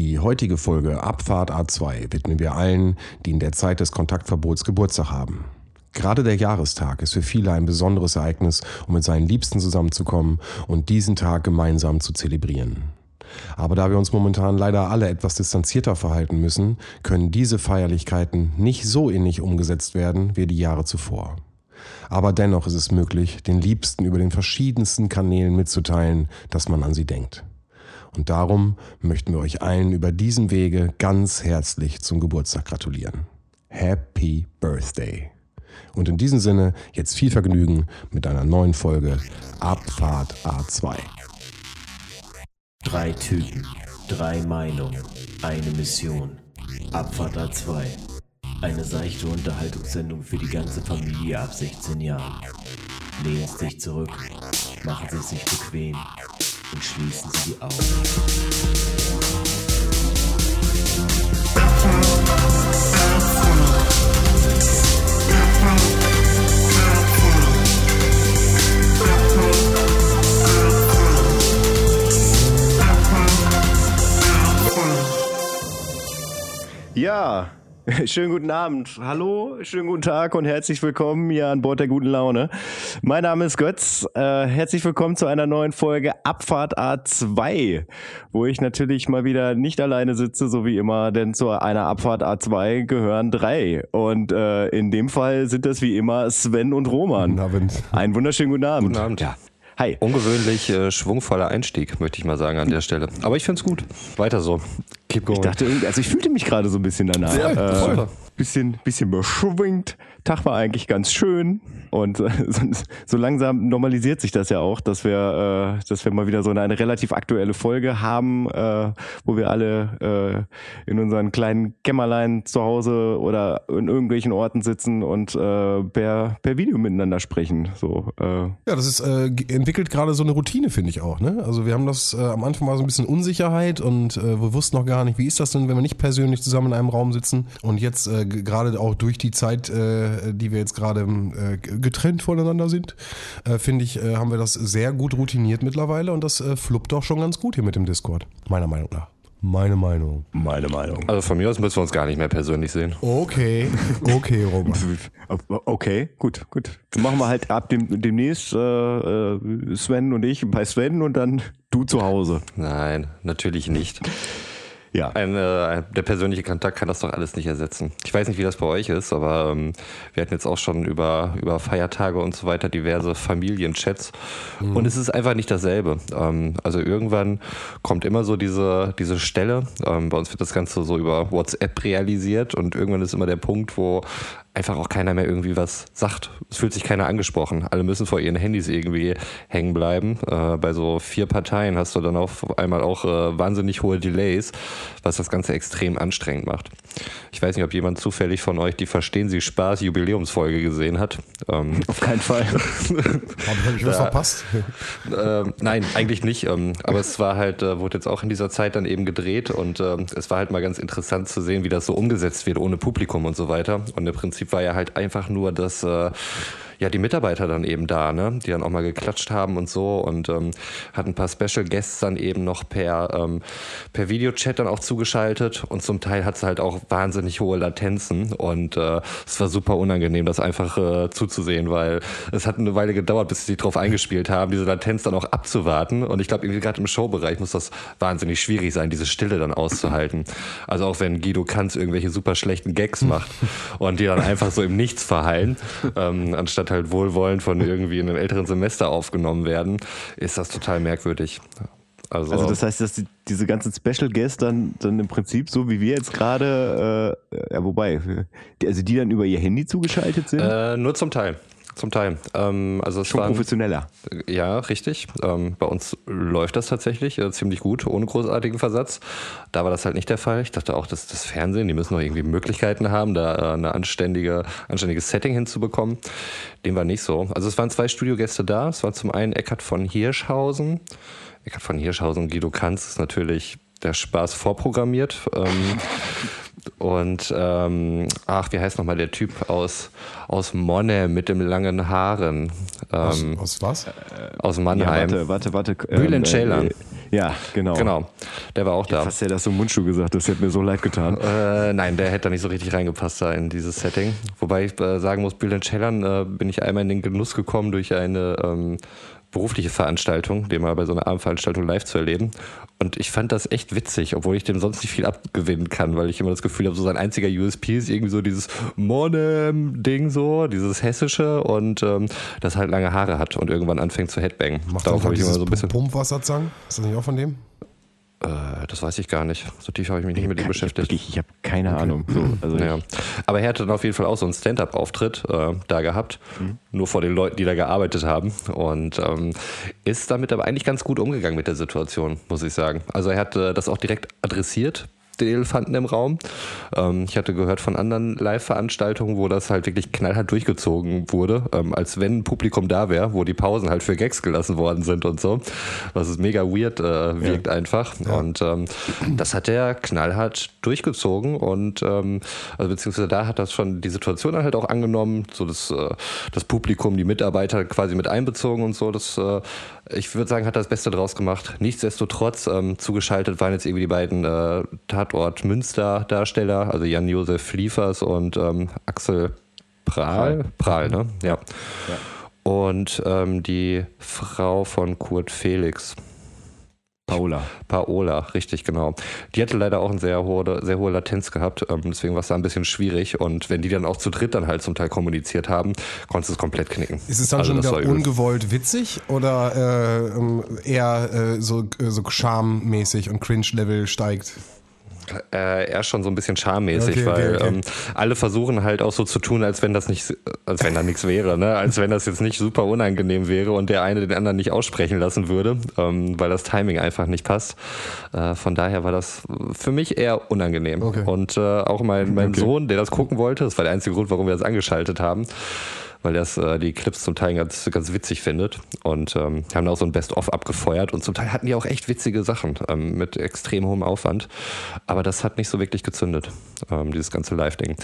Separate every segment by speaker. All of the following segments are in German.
Speaker 1: Die heutige Folge Abfahrt A2 widmen wir allen, die in der Zeit des Kontaktverbots Geburtstag haben. Gerade der Jahrestag ist für viele ein besonderes Ereignis, um mit seinen Liebsten zusammenzukommen und diesen Tag gemeinsam zu zelebrieren. Aber da wir uns momentan leider alle etwas distanzierter verhalten müssen, können diese Feierlichkeiten nicht so innig umgesetzt werden wie die Jahre zuvor. Aber dennoch ist es möglich, den Liebsten über den verschiedensten Kanälen mitzuteilen, dass man an sie denkt. Und darum möchten wir euch allen über diesen Wege ganz herzlich zum Geburtstag gratulieren. Happy Birthday! Und in diesem Sinne jetzt viel Vergnügen mit einer neuen Folge Abfahrt A2.
Speaker 2: Drei Typen, drei Meinungen, eine Mission. Abfahrt A2. Eine seichte Unterhaltungssendung für die ganze Familie ab 16 Jahren. Lehnen Sie sich zurück, machen Sie es sich bequem und schließen Sie die Augen.
Speaker 3: Ja, schönen guten Abend. Hallo, schönen guten Tag und herzlich willkommen hier an Bord der guten Laune. Mein Name ist Götz. Äh, herzlich willkommen zu einer neuen Folge Abfahrt A2, wo ich natürlich mal wieder nicht alleine sitze, so wie immer, denn zu einer Abfahrt A2 gehören drei. Und äh, in dem Fall sind das wie immer Sven und Roman.
Speaker 1: Guten Abend.
Speaker 3: Einen wunderschönen guten Abend.
Speaker 4: Guten Abend.
Speaker 3: Ja. Hi.
Speaker 4: Ungewöhnlich äh, schwungvoller Einstieg, möchte ich mal sagen an der Stelle. Aber ich finde es gut. Weiter so. Keep going.
Speaker 3: Ich dachte, irgendwie- also ich fühlte mich gerade so ein bisschen danach.
Speaker 4: Ja,
Speaker 3: äh,
Speaker 4: super.
Speaker 3: Bisschen, bisschen beschwingt. Tag war eigentlich ganz schön. Und äh, so, so langsam normalisiert sich das ja auch, dass wir, äh, dass wir mal wieder so eine, eine relativ aktuelle Folge haben, äh, wo wir alle äh, in unseren kleinen Kämmerlein zu Hause oder in irgendwelchen Orten sitzen und äh, per, per Video miteinander sprechen. So,
Speaker 1: Ja, das ist entwickelt gerade so eine Routine, finde ich auch. Ne? Also wir haben das am Anfang war so ein bisschen Unsicherheit und wir wussten noch gar nicht, wie ist das denn, wenn wir nicht persönlich zusammen in einem Raum sitzen. Und jetzt gerade auch durch die Zeit, äh, die wir jetzt gerade äh, g- getrennt voneinander sind, äh, finde ich, äh, haben wir das sehr gut routiniert mittlerweile und das äh, fluppt auch schon ganz gut hier mit dem Discord. Meiner Meinung nach. Meine Meinung.
Speaker 3: meine Meinung.
Speaker 4: Also von mir aus müssen wir uns gar nicht mehr persönlich sehen.
Speaker 1: Okay, okay, Robert.
Speaker 3: Okay, gut, gut. Dann machen wir halt ab dem, demnächst äh, äh, Sven und ich bei Sven und dann du zu Hause.
Speaker 4: Nein, natürlich nicht.
Speaker 3: Ja.
Speaker 4: Ein, äh, der persönliche Kontakt kann das doch alles nicht ersetzen. Ich weiß nicht, wie das bei euch ist, aber ähm, wir hatten jetzt auch schon über, über Feiertage und so weiter diverse Familienchats und es ist einfach nicht dasselbe. Ähm, also irgendwann kommt immer so diese, diese Stelle, ähm, bei uns wird das Ganze so über WhatsApp realisiert und irgendwann ist immer der Punkt, wo einfach auch keiner mehr irgendwie was sagt. Es fühlt sich keiner angesprochen. Alle müssen vor ihren Handys irgendwie hängen bleiben. Äh, bei so vier Parteien hast du dann auf einmal auch äh, wahnsinnig hohe Delays, was das Ganze extrem anstrengend macht. Ich weiß nicht, ob jemand zufällig von euch die Verstehen Sie Spaß Jubiläumsfolge gesehen hat. Ähm,
Speaker 3: Auf keinen Fall.
Speaker 1: Habe ich was verpasst?
Speaker 4: ähm, nein, eigentlich nicht. Ähm, aber es war halt, äh, wurde jetzt auch in dieser Zeit dann eben gedreht und ähm, es war halt mal ganz interessant zu sehen, wie das so umgesetzt wird ohne Publikum und so weiter. Und im Prinzip war ja halt einfach nur, dass äh, ja die Mitarbeiter dann eben da, ne, die dann auch mal geklatscht haben und so und ähm, hatten ein paar Special Guests dann eben noch per ähm, per Videochat dann auch zugeschaltet und zum Teil hat es halt auch wahnsinnig hohe Latenzen und äh, es war super unangenehm, das einfach äh, zuzusehen, weil es hat eine Weile gedauert, bis sie sich drauf eingespielt haben, diese Latenz dann auch abzuwarten und ich glaube irgendwie gerade im Showbereich muss das wahnsinnig schwierig sein, diese Stille dann auszuhalten. Also auch wenn Guido Kanz irgendwelche super schlechten Gags macht und die dann einfach so im Nichts verhallen, ähm, anstatt halt wohlwollend von irgendwie in einem älteren Semester aufgenommen werden, ist das total merkwürdig. Also,
Speaker 3: Also das heißt, dass die, diese ganzen Special Guests dann, dann im Prinzip so wie wir jetzt gerade, äh, ja wobei, also die dann über ihr Handy zugeschaltet sind,
Speaker 4: äh, nur zum Teil. Zum Teil. Ähm, also es
Speaker 3: schon
Speaker 4: waren,
Speaker 3: professioneller.
Speaker 4: Ja, richtig. Ähm, bei uns läuft das tatsächlich äh, ziemlich gut, ohne großartigen Versatz. Da war das halt nicht der Fall. Ich dachte auch, dass das Fernsehen, die müssen noch irgendwie Möglichkeiten haben, da äh, eine anständige, anständiges Setting hinzubekommen. Dem war nicht so. Also es waren zwei Studiogäste da. Es war zum einen Eckart von Hirschhausen. Eckart von Hirschhausen und Guido Kanz ist natürlich der Spaß vorprogrammiert. Ähm, und ähm, ach, wie heißt nochmal der Typ aus, aus Monne mit dem langen Haaren?
Speaker 1: Aus,
Speaker 4: Ähm,
Speaker 1: aus was?
Speaker 4: aus
Speaker 3: Ja,
Speaker 4: Mannheim.
Speaker 3: warte, warte, warte.
Speaker 4: Bülent Ceylan.
Speaker 3: äh, Ja, genau.
Speaker 4: Genau, der war auch da.
Speaker 3: Hast du ja das so Mundschuh gesagt, das hätte mir so leid getan.
Speaker 4: Äh, nein, der hätte da nicht so richtig reingepasst da in dieses Setting. Wobei ich äh, sagen muss, Bülent Ceylan äh, bin ich einmal in den Genuss gekommen durch eine ähm, berufliche Veranstaltung, den mal bei so einer Abendveranstaltung live zu erleben. Und ich fand das echt witzig, obwohl ich dem sonst nicht viel abgewinnen kann, weil ich immer das Gefühl habe, so sein einziger USP ist irgendwie so dieses Monem-Ding so, dieses Hessische und ähm, das halt lange Haare hat und irgendwann anfängt zu Headbangen.
Speaker 1: Macht
Speaker 4: Darauf habe ich immer
Speaker 1: dieses
Speaker 4: so ein bisschen.
Speaker 1: Pumpwasserzang? Ist das nicht auch von dem?
Speaker 4: Äh, das weiß ich gar nicht. So tief habe ich mich nicht mit ihm
Speaker 3: Ich,
Speaker 4: beschäftigt.
Speaker 3: wirklich, ich habe keine Ahnung. So, also
Speaker 4: Ja. Aber er hatte dann auf jeden Fall auch so einen Stand-up-Auftritt äh, da gehabt, nur vor den Leuten, die da gearbeitet haben. Und ähm, ist damit aber eigentlich ganz gut umgegangen mit der Situation, muss ich sagen. Also er hat äh, das auch direkt adressiert, den Elefanten im Raum. Ähm, ich hatte gehört von anderen Live-Veranstaltungen, wo das halt wirklich knallhart durchgezogen wurde, ähm, als wenn ein Publikum da wäre, wo die Pausen halt für Gags gelassen worden sind und so. Was ist mega weird äh, wirkt einfach. Und ähm, das hat er knallhart durchgezogen und ähm, also beziehungsweise da hat das schon die Situation halt auch angenommen, so das, äh, das Publikum, die Mitarbeiter quasi mit einbezogen und so. Das, äh, ich würde sagen, hat das Beste draus gemacht. Nichtsdestotrotz ähm, zugeschaltet waren jetzt irgendwie die beiden äh, Tatort Münster Darsteller, also Jan-Josef Liefers und ähm, Axel Prahl. Prahl, ne? Ja. Und ähm, die Frau von Kurt Felix.
Speaker 3: Paula.
Speaker 4: Paola, richtig, genau. Die hatte leider auch eine sehr hohe, sehr hohe Latenz gehabt, ähm, deswegen war es da ein bisschen schwierig. Und wenn die dann auch zu dritt dann halt zum Teil kommuniziert haben, konntest du es komplett knicken.
Speaker 1: Ist es dann
Speaker 4: Also
Speaker 1: schon wieder ungewollt witzig oder äh, ähm, eher äh, so, äh, so charmmäßig und Cringe-Level steigt?
Speaker 4: Äh, eher schon so ein bisschen charmmäßig,
Speaker 1: Okay, okay,
Speaker 4: weil
Speaker 1: okay.
Speaker 4: Ähm, alle versuchen halt auch so zu tun, als wenn das nicht, als wenn da nichts wäre, ne? Als wenn das jetzt nicht super unangenehm wäre und der eine den anderen nicht aussprechen lassen würde, ähm, weil das Timing einfach nicht passt. Äh, von daher war das für mich eher unangenehm.
Speaker 1: Okay.
Speaker 4: Und äh, auch mein, mein
Speaker 3: Okay.
Speaker 4: Sohn, der das gucken wollte, das war der einzige Grund, warum wir das angeschaltet haben. Weil das äh, die Clips zum Teil ganz, ganz witzig findet. Und ähm, haben auch so ein Best-of abgefeuert. Und zum Teil hatten die auch echt witzige Sachen ähm, mit extrem hohem Aufwand. Aber das hat nicht so wirklich gezündet, ähm, dieses ganze Live-Ding.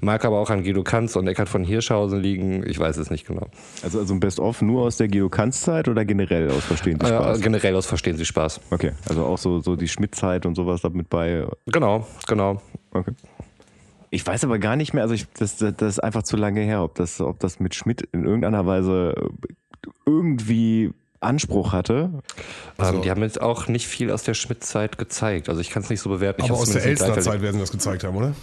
Speaker 4: Mag aber auch an Guido Kanz und Eckhard von Hirschhausen liegen. Ich weiß es nicht genau.
Speaker 3: Also, also ein Best-of nur aus der Geokanz-Zeit oder generell aus Verstehen Sie
Speaker 4: Äh,
Speaker 3: Spaß?
Speaker 4: generell aus Verstehen Sie Spaß.
Speaker 3: okay, also auch so, so die Schmidt-Zeit und sowas damit bei.
Speaker 4: Genau, genau.
Speaker 3: Okay. Ich weiß aber gar nicht mehr, also ich, das, das ist einfach zu lange her, ob das, ob das mit Schmidt in irgendeiner Weise irgendwie Anspruch hatte.
Speaker 1: Also-
Speaker 4: ähm, die haben jetzt auch nicht viel aus der Schmidt-Zeit gezeigt. Also ich kann es nicht so bewerten. Ich
Speaker 1: Aber aus der Elstner-Zeit werden sie das gezeigt haben, oder?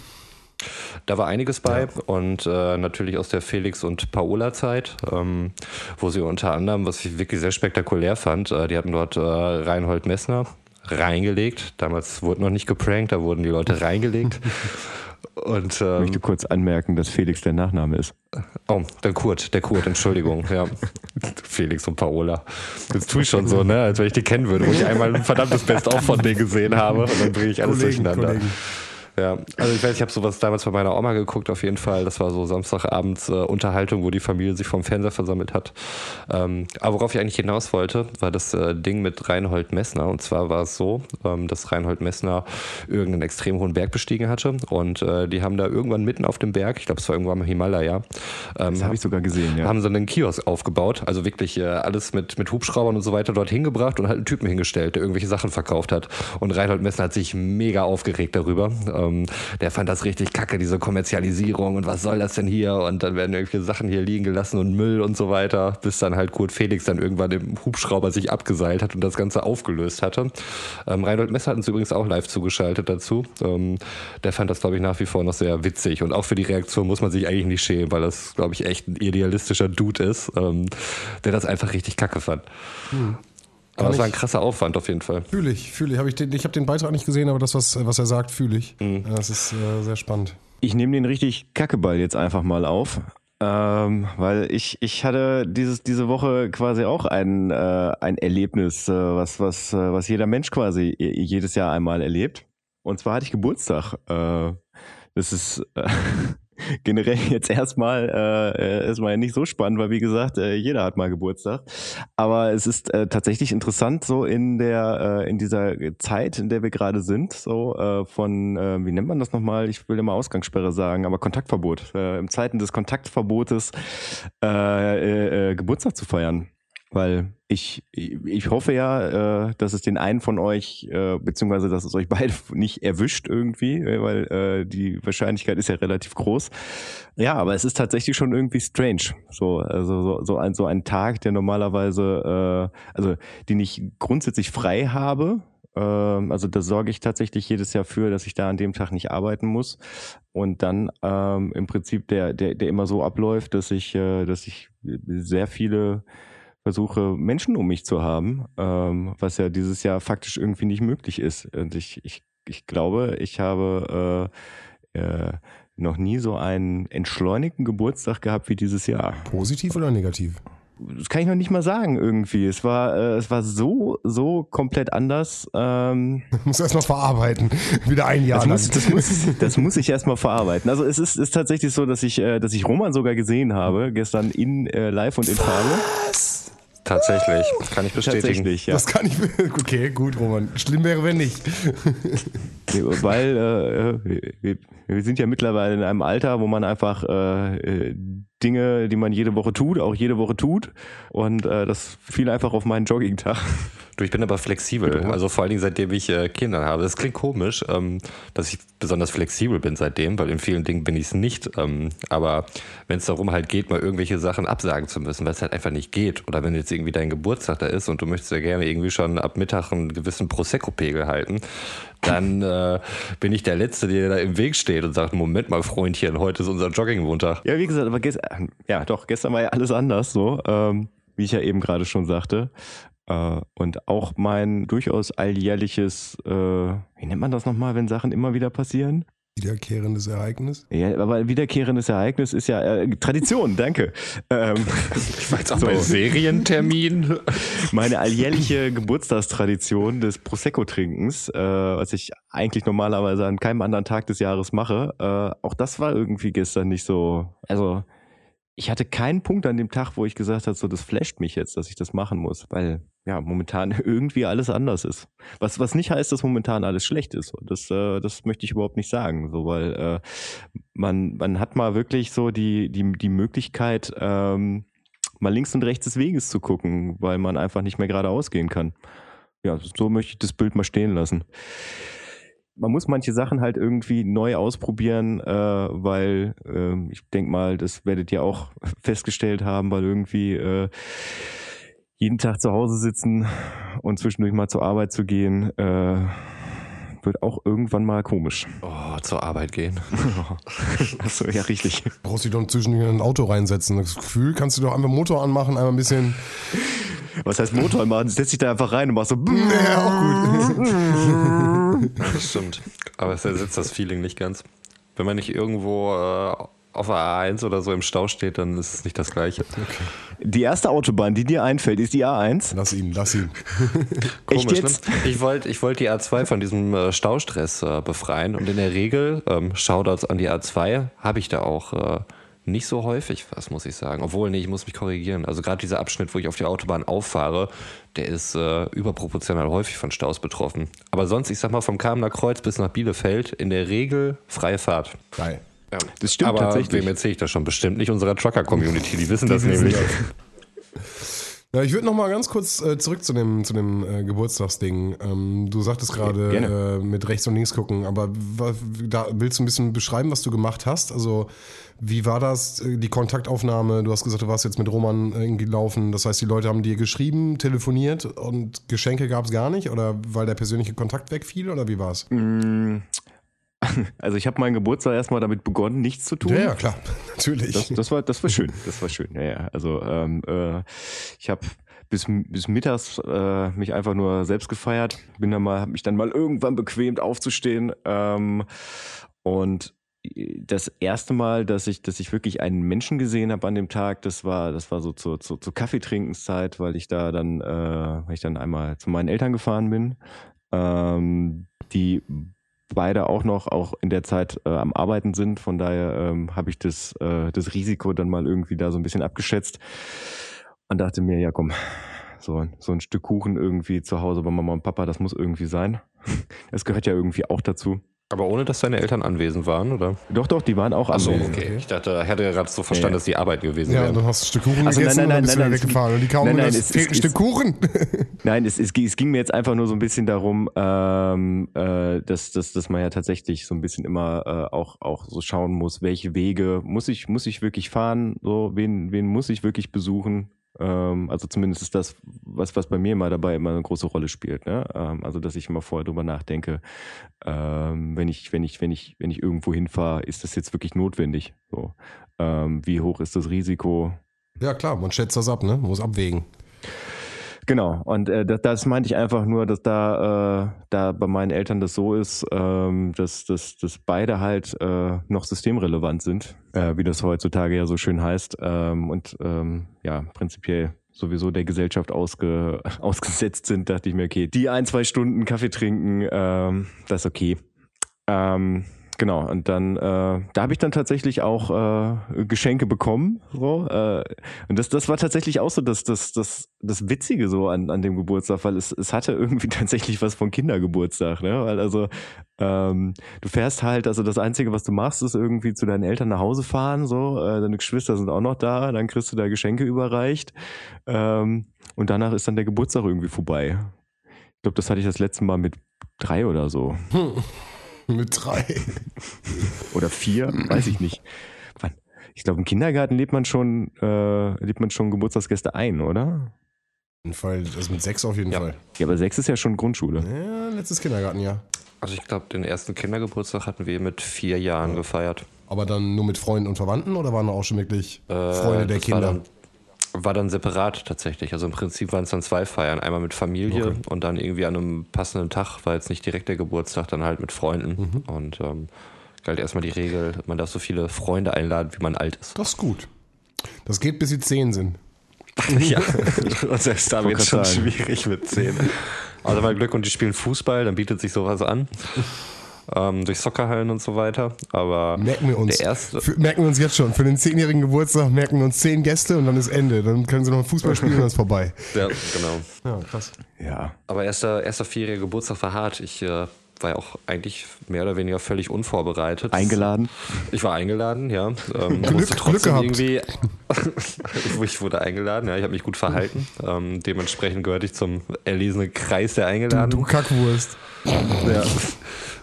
Speaker 4: Da war einiges bei und äh, natürlich aus der Felix- und Paola-Zeit, ähm, wo sie unter anderem, was ich wirklich sehr spektakulär fand, äh, die hatten dort äh, Reinhold Messner reingelegt. Damals wurde noch nicht geprankt, da wurden die Leute reingelegt. Und
Speaker 3: Ich
Speaker 4: ähm,
Speaker 3: möchte kurz anmerken, dass Felix der Nachname ist.
Speaker 4: oh, der Kurt, der Kurt, Entschuldigung, ja. Felix und Paola. Das tue ich schon so, ne? Als wenn ich die kennen würde, wo ich einmal ein verdammtes Best-of von denen gesehen habe und dann bringe ich alles
Speaker 1: Kollegen,
Speaker 4: durcheinander.
Speaker 1: Kollegen.
Speaker 4: Ja, also ich weiß, ich habe sowas damals bei meiner Oma geguckt, auf jeden Fall. Das war so Samstagabends äh, Unterhaltung, wo die Familie sich vom Fernseher versammelt hat. Ähm, aber worauf ich eigentlich hinaus wollte, war das äh, Ding mit Reinhold Messner. Und zwar war es so, ähm, dass Reinhold Messner irgendeinen extrem hohen Berg bestiegen hatte. Und äh, die haben da irgendwann mitten auf dem Berg, ich glaube, es war irgendwann am Himalaya, ähm,
Speaker 3: Das habe ich sogar gesehen, ja.
Speaker 4: haben sie einen Kiosk aufgebaut, also wirklich äh, alles mit, mit Hubschraubern und so weiter dort hingebracht und halt einen Typen hingestellt, der irgendwelche Sachen verkauft hat. Und Reinhold Messner hat sich mega aufgeregt darüber. Ähm, der fand das richtig kacke, diese Kommerzialisierung und was soll das denn hier? Und dann werden irgendwelche Sachen hier liegen gelassen und Müll und so weiter, bis dann halt Kurt Felix dann irgendwann im Hubschrauber sich abgeseilt hat und das Ganze aufgelöst hatte. Ähm, Reinhold Messner hat uns übrigens auch live zugeschaltet dazu. Ähm, der fand das, glaube ich, nach wie vor noch sehr witzig. Und auch für die Reaktion muss man sich eigentlich nicht schämen, weil das, glaube ich, echt ein idealistischer Dude ist, ähm, der das einfach richtig kacke fand. Aber es war ein krasser Aufwand auf jeden Fall.
Speaker 1: Fühle ich, fühle ich. Hab ich den, ich habe den Beitrag nicht gesehen, aber das, was, was er sagt, fühle ich.
Speaker 4: Mhm.
Speaker 1: Das ist äh, sehr spannend.
Speaker 3: Ich nehme den richtig Kackeball jetzt einfach mal auf. Ähm, weil ich, ich hatte dieses, diese Woche quasi auch ein, äh, ein Erlebnis, äh, was, was, äh, was jeder Mensch quasi je- jedes Jahr einmal erlebt. Und zwar hatte ich Geburtstag. Äh, das ist äh, generell jetzt erstmal äh, erstmal nicht so spannend, weil wie gesagt, äh, jeder hat mal Geburtstag. Aber es ist äh, tatsächlich interessant, so in der äh, in dieser Zeit, in der wir gerade sind, so äh, von äh, wie nennt man das nochmal? Ich will immer Ausgangssperre sagen, aber Kontaktverbot. Äh, Im Zeiten des Kontaktverbotes äh, äh, äh, Geburtstag zu feiern. Weil ich, ich hoffe ja, äh, dass es den einen von euch, äh, beziehungsweise dass es euch beide nicht erwischt irgendwie, äh, weil äh, die Wahrscheinlichkeit ist ja relativ groß. Ja, aber es ist tatsächlich schon irgendwie strange. So, also so, so, ein, so ein Tag, der normalerweise, äh, also den ich grundsätzlich frei habe, ähm, also da sorge ich tatsächlich jedes Jahr für, dass ich da an dem Tag nicht arbeiten muss. Und dann ähm, im Prinzip der, der, der immer so abläuft, dass ich, äh, dass ich sehr viele versuche, Menschen um mich zu haben, ähm, was ja dieses Jahr faktisch irgendwie nicht möglich ist. Und ich, ich, ich glaube, ich habe äh, äh, noch nie so einen entschleunigten Geburtstag gehabt wie dieses Jahr.
Speaker 1: Positiv oder negativ?
Speaker 3: Das kann ich noch nicht mal sagen irgendwie. Es war, äh, es war so, so komplett anders. Ähm,
Speaker 1: muss erst mal verarbeiten. Wieder ein Jahr
Speaker 3: das
Speaker 1: lang.
Speaker 3: muss, das, muss, das muss ich erst mal verarbeiten. Also es ist, ist tatsächlich so, dass ich, äh, dass ich Roman sogar gesehen habe, gestern in äh, live und in Farbe.
Speaker 4: Tatsächlich, kann ich bestätigen.
Speaker 3: Tatsächlich, ja.
Speaker 1: Das kann ich. Okay, gut, Roman. Schlimm wäre, wenn nicht.
Speaker 3: Weil äh, wir, wir sind ja mittlerweile in einem Alter, wo man einfach äh, äh, Dinge, die man jede Woche tut, auch jede Woche tut. Und äh, das fiel einfach auf meinen Joggingtag.
Speaker 4: Du, ich bin aber flexibel. Also vor allen Dingen seitdem ich äh, Kinder habe. Das klingt komisch, ähm, dass ich besonders flexibel bin seitdem, weil in vielen Dingen bin ich es nicht. Ähm, aber wenn es darum halt geht, mal irgendwelche Sachen absagen zu müssen, weil es halt einfach nicht geht. Oder wenn jetzt irgendwie dein Geburtstag da ist und du möchtest ja gerne irgendwie schon ab Mittag einen gewissen Prosecco-Pegel halten, dann äh, bin ich der Letzte, der da im Weg steht und sagt, Moment mal, Freundchen, heute ist unser Joggingmontag.
Speaker 3: Ja, wie gesagt, aber gestern, ja doch, gestern war ja alles anders so, ähm, wie ich ja eben gerade schon sagte. Äh, und auch mein durchaus alljährliches, äh, wie nennt man das nochmal, wenn Sachen immer wieder passieren?
Speaker 1: Wiederkehrendes Ereignis.
Speaker 3: Ja, aber wiederkehrendes Ereignis ist ja äh, Tradition, danke. Ähm,
Speaker 4: Ich jetzt auch bei Serientermin.
Speaker 3: meine alljährliche Geburtstagstradition des Prosecco-Trinkens, äh, was ich eigentlich normalerweise an keinem anderen Tag des Jahres mache, äh, auch das war irgendwie gestern nicht so. Also ich hatte keinen Punkt an dem Tag, wo ich gesagt habe, so das flasht mich jetzt, dass ich das machen muss, weil ja momentan irgendwie alles anders ist. Was was nicht heißt, dass momentan alles schlecht ist. Das äh, das möchte ich überhaupt nicht sagen, so weil äh, man man hat mal wirklich so die die die Möglichkeit ähm, mal links und rechts des Weges zu gucken, weil man einfach nicht mehr geradeaus gehen kann. Ja, so möchte ich das Bild mal stehen lassen. Man muss manche Sachen halt irgendwie neu ausprobieren, äh, weil ähm, ich denke mal, das werdet ihr auch festgestellt haben, weil irgendwie äh, jeden Tag zu Hause sitzen und zwischendurch mal zur Arbeit zu gehen, äh, wird auch irgendwann mal komisch.
Speaker 4: Oh, zur Arbeit gehen.
Speaker 3: Achso, ja, richtig.
Speaker 1: Brauchst dich doch zwischendurch in ein Auto reinsetzen. Das Gefühl kannst du doch einfach Motor anmachen, einmal ein bisschen.
Speaker 3: Was heißt Motor machen? Setz dich da einfach rein und machst so.
Speaker 1: Ja, auch gut.
Speaker 4: Ja, das stimmt. Aber es ersetzt das Feeling nicht ganz. Wenn man nicht irgendwo äh, auf der A1 oder so im Stau steht, dann ist es nicht das Gleiche.
Speaker 3: Die erste Autobahn, die dir einfällt, ist die A1.
Speaker 1: Lass ihn, lass ihn.
Speaker 4: Komisch, ne? Ich wollte ich wollt die A2 von diesem äh, Staustress äh, befreien und in der Regel, ähm, Shoutouts an die A2, habe ich da auch äh, nicht so häufig was, muss ich sagen. Obwohl, nee, ich muss mich korrigieren. Also gerade dieser Abschnitt, wo ich auf die Autobahn auffahre, der ist äh, überproportional häufig von Staus betroffen. Aber sonst, ich sag mal, vom Kamener Kreuz bis nach Bielefeld in der Regel freie Fahrt.
Speaker 1: Geil.
Speaker 4: Ja.
Speaker 3: Das stimmt
Speaker 4: Aber
Speaker 3: tatsächlich.
Speaker 4: wem erzähle ich das schon? Bestimmt nicht unserer Trucker-Community, die wissen das nämlich.
Speaker 1: Ja, ich würde noch mal ganz kurz äh, zurück zu dem, zu dem äh, Geburtstagsding. Ähm, du sagtest gerade äh, mit rechts und links gucken, aber da willst du ein bisschen beschreiben, was du gemacht hast? Also wie war das, äh, die Kontaktaufnahme? Du hast gesagt, du warst jetzt mit Roman äh, irgendwie laufen. Das heißt, die Leute haben dir geschrieben, telefoniert und Geschenke gab es gar nicht? Oder weil der persönliche Kontakt wegfiel? Oder wie war's?
Speaker 3: Also ich habe meinen Geburtstag erstmal damit begonnen, nichts zu tun.
Speaker 1: Ja, ja, klar. Natürlich.
Speaker 3: Das, das war, das war schön. Das war schön. Ja, ja. Also ähm, äh, ich habe bis, bis mittags äh, mich einfach nur selbst gefeiert. Bin dann mal, habe mich dann mal irgendwann bequemt aufzustehen. Ähm, und das erste Mal, dass ich, dass ich wirklich einen Menschen gesehen habe an dem Tag, das war, das war so zur, zur, zur Kaffeetrinkenszeit, weil ich da dann, äh, weil ich dann einmal zu meinen Eltern gefahren bin, ähm, die beide auch noch auch in der Zeit äh, am Arbeiten sind. Von daher ähm, habe ich das, äh, das Risiko dann mal irgendwie da so ein bisschen abgeschätzt und dachte mir, ja komm, so, so ein Stück Kuchen irgendwie zu Hause bei Mama und Papa, das muss irgendwie sein. Das gehört ja irgendwie auch dazu.
Speaker 4: Aber ohne, dass deine Eltern anwesend waren, oder?
Speaker 3: Doch, doch, die waren auch
Speaker 4: Achso,
Speaker 3: anwesend.
Speaker 4: okay. Ich dachte, ich hatte gerade so verstanden,
Speaker 3: Ja.
Speaker 4: dass die Arbeit gewesen
Speaker 1: Ja,
Speaker 4: wären.
Speaker 1: dann hast du ein Stück Kuchen
Speaker 3: Ach so,
Speaker 1: gegessen
Speaker 3: nein, nein,
Speaker 1: und dann bist
Speaker 3: nein,
Speaker 1: wieder
Speaker 3: es-
Speaker 1: weggefahren. Und die kaum
Speaker 3: nein, nein,
Speaker 1: das
Speaker 3: es-
Speaker 1: fehlt ein
Speaker 3: es-
Speaker 1: Stück
Speaker 3: es-
Speaker 1: Kuchen.
Speaker 3: Nein, es, es, es ging mir jetzt einfach nur so ein bisschen darum, ähm, äh, dass, dass, dass man ja tatsächlich so ein bisschen immer äh, auch, auch so schauen muss, welche Wege muss ich, muss ich wirklich fahren, so, wen, wen muss ich wirklich besuchen. Ähm, also zumindest ist das, was, was bei mir immer dabei immer eine große Rolle spielt. Ne? Ähm, also dass ich immer vorher drüber nachdenke, ähm, wenn ich, wenn ich, wenn ich, wenn ich irgendwo hinfahre, ist das jetzt wirklich notwendig? So, wie hoch ist das Risiko?
Speaker 1: Ja, klar, man schätzt das ab, ne? Muss abwägen.
Speaker 3: Genau, und äh, das, das meinte ich einfach nur, dass da, äh, da bei meinen Eltern das so ist, ähm, dass, dass, dass beide halt äh, noch systemrelevant sind, äh, wie das heutzutage ja so schön heißt, ähm, und ähm, ja, prinzipiell sowieso der Gesellschaft ausge, ausgesetzt sind, dachte ich mir, okay, die ein, zwei Stunden Kaffee trinken, ähm, das ist okay. Ähm, genau, und dann, äh, da habe ich dann tatsächlich auch äh, Geschenke bekommen. So, äh, und das, das war tatsächlich auch so das, das, das, das Witzige so an, an dem Geburtstag, weil es, es hatte irgendwie tatsächlich was von Kindergeburtstag, ne? Weil also ähm, du fährst halt, also das Einzige, was du machst, ist irgendwie zu deinen Eltern nach Hause fahren, so, äh, deine Geschwister sind auch noch da, dann kriegst du da Geschenke überreicht. Ähm, und danach ist dann der Geburtstag irgendwie vorbei. Ich glaube, das hatte ich das letzte Mal mit drei oder so.
Speaker 1: Mit drei.
Speaker 3: Oder vier, weiß ich nicht. Ich glaube, im Kindergarten lebt man schon, äh, lebt man schon Geburtstagsgäste ein, oder?
Speaker 1: Auf jeden Fall, das mit sechs auf jeden
Speaker 4: Ja.
Speaker 1: Fall.
Speaker 3: Ja, aber sechs ist ja schon Grundschule.
Speaker 1: Ja, letztes Kindergartenjahr.
Speaker 4: Also ich glaube, den ersten Kindergeburtstag hatten wir mit vier Jahren gefeiert.
Speaker 1: Aber dann nur mit Freunden und Verwandten oder waren da auch schon wirklich
Speaker 4: Äh,
Speaker 1: Freunde der Kinder?
Speaker 4: War dann, separat tatsächlich. Also im Prinzip waren es dann zwei Feiern. Einmal mit Familie
Speaker 1: Okay.
Speaker 4: und dann irgendwie an einem passenden Tag, war jetzt nicht direkt der Geburtstag, dann halt mit Freunden.
Speaker 1: Mhm.
Speaker 4: Und ähm, galt erstmal die Regel, man darf so viele Freunde einladen, wie man alt ist.
Speaker 1: Das ist gut. Das geht bis sie zehn sind.
Speaker 4: ja, und selbst da wird es schon schwierig mit zehn. Also mal Glück und die spielen Fußball, dann bietet sich sowas an. Ähm, durch Soccerhallen und so weiter. Aber
Speaker 1: Merken wir uns.
Speaker 4: der erste,
Speaker 1: Für, merken wir uns jetzt schon. Für den zehnjährigen Geburtstag merken wir uns zehn Gäste und dann ist Ende. Dann können sie noch Fußball spielen und dann ist vorbei.
Speaker 4: ja, genau.
Speaker 1: Ja, krass.
Speaker 3: Ja.
Speaker 4: Aber erster, erster vierjähriger Geburtstag war hart. Ich äh, war ja auch eigentlich mehr oder weniger völlig unvorbereitet.
Speaker 3: Eingeladen.
Speaker 4: Ich war eingeladen, ja. Ähm,
Speaker 1: Glück- Glück gehabt.
Speaker 4: irgendwie. ich wurde eingeladen, ja. Ich habe mich gut verhalten. Ähm, dementsprechend gehörte ich zum erlesenen Kreis der
Speaker 1: Du
Speaker 4: Eingeladenen.
Speaker 1: Kackwurst.
Speaker 4: Ja.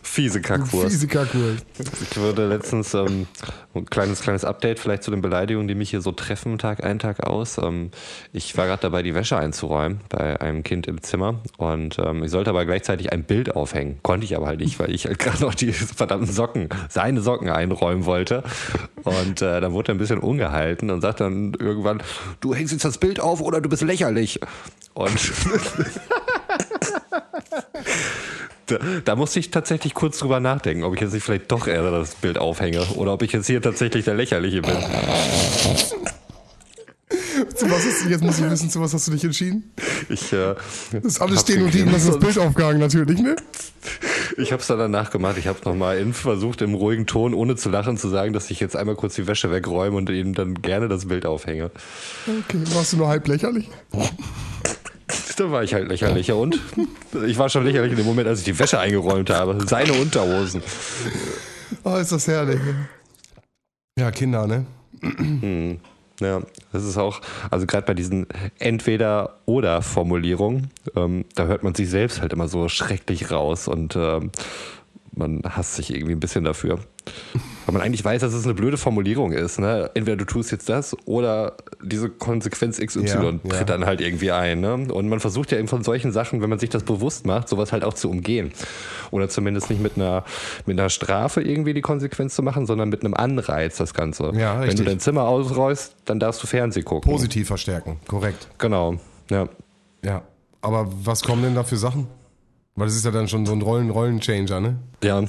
Speaker 4: Fiese Kackwurst.
Speaker 1: Fiese Kackwurst.
Speaker 4: Ich wurde letztens ähm, ein kleines, kleines Update vielleicht zu den Beleidigungen, die mich hier so treffen, Tag ein, Tag aus. Ähm, ich war gerade dabei, die Wäsche einzuräumen bei einem Kind im Zimmer und ähm, ich sollte aber gleichzeitig ein Bild aufhängen. Konnte ich aber halt nicht, weil ich halt gerade noch die verdammten Socken, seine Socken einräumen wollte. Und äh, dann wurde er ein bisschen ungehalten und sagt dann irgendwann, du hängst jetzt das Bild auf oder du bist lächerlich. Und da, da musste ich tatsächlich kurz drüber nachdenken, ob ich jetzt nicht vielleicht doch eher das Bild aufhänge oder ob ich jetzt hier tatsächlich der Lächerliche bin.
Speaker 1: Zu was hast jetzt muss ich wissen, zu was hast du dich entschieden?
Speaker 4: Ich, äh,
Speaker 1: Das ist alles stehen und liegen, das ist das Bild aufgehangen natürlich, ne?
Speaker 4: Ich habe es dann danach gemacht. Ich habe nochmal versucht, im ruhigen Ton, ohne zu lachen, zu sagen, dass ich jetzt einmal kurz die Wäsche wegräume und ihm dann gerne das Bild aufhänge.
Speaker 1: Okay, warst du nur halb lächerlich?
Speaker 4: Da war ich halt lächerlicher und ich war schon lächerlich in dem Moment, als ich die Wäsche eingeräumt habe. Seine Unterhosen.
Speaker 1: Oh, ist das herrlich. Ja, Kinder, ne?
Speaker 4: Hm. Ja, das ist auch, also gerade bei diesen Entweder-Oder-Formulierungen, ähm, da hört man sich selbst halt immer so schrecklich raus und ähm, man hasst sich irgendwie ein bisschen dafür. Weil man eigentlich weiß, dass es eine blöde Formulierung ist. Ne? Entweder du tust jetzt das oder diese Konsequenz XY
Speaker 1: Ja,
Speaker 4: tritt
Speaker 1: ja.
Speaker 4: dann halt irgendwie ein. Ne? Und man versucht ja eben von solchen Sachen, wenn man sich das bewusst macht, sowas halt auch zu umgehen. Oder zumindest nicht mit einer, mit einer Strafe irgendwie die Konsequenz zu machen, sondern mit einem Anreiz das Ganze.
Speaker 1: Ja,
Speaker 4: wenn du dein Zimmer ausräust, dann darfst du Fernsehen gucken.
Speaker 1: Positiv verstärken, korrekt.
Speaker 4: Genau. Ja.
Speaker 1: Ja. Aber was kommen denn da für Sachen? Weil das ist ja dann schon so ein Rollen Rollenchanger, ne?
Speaker 4: Ja.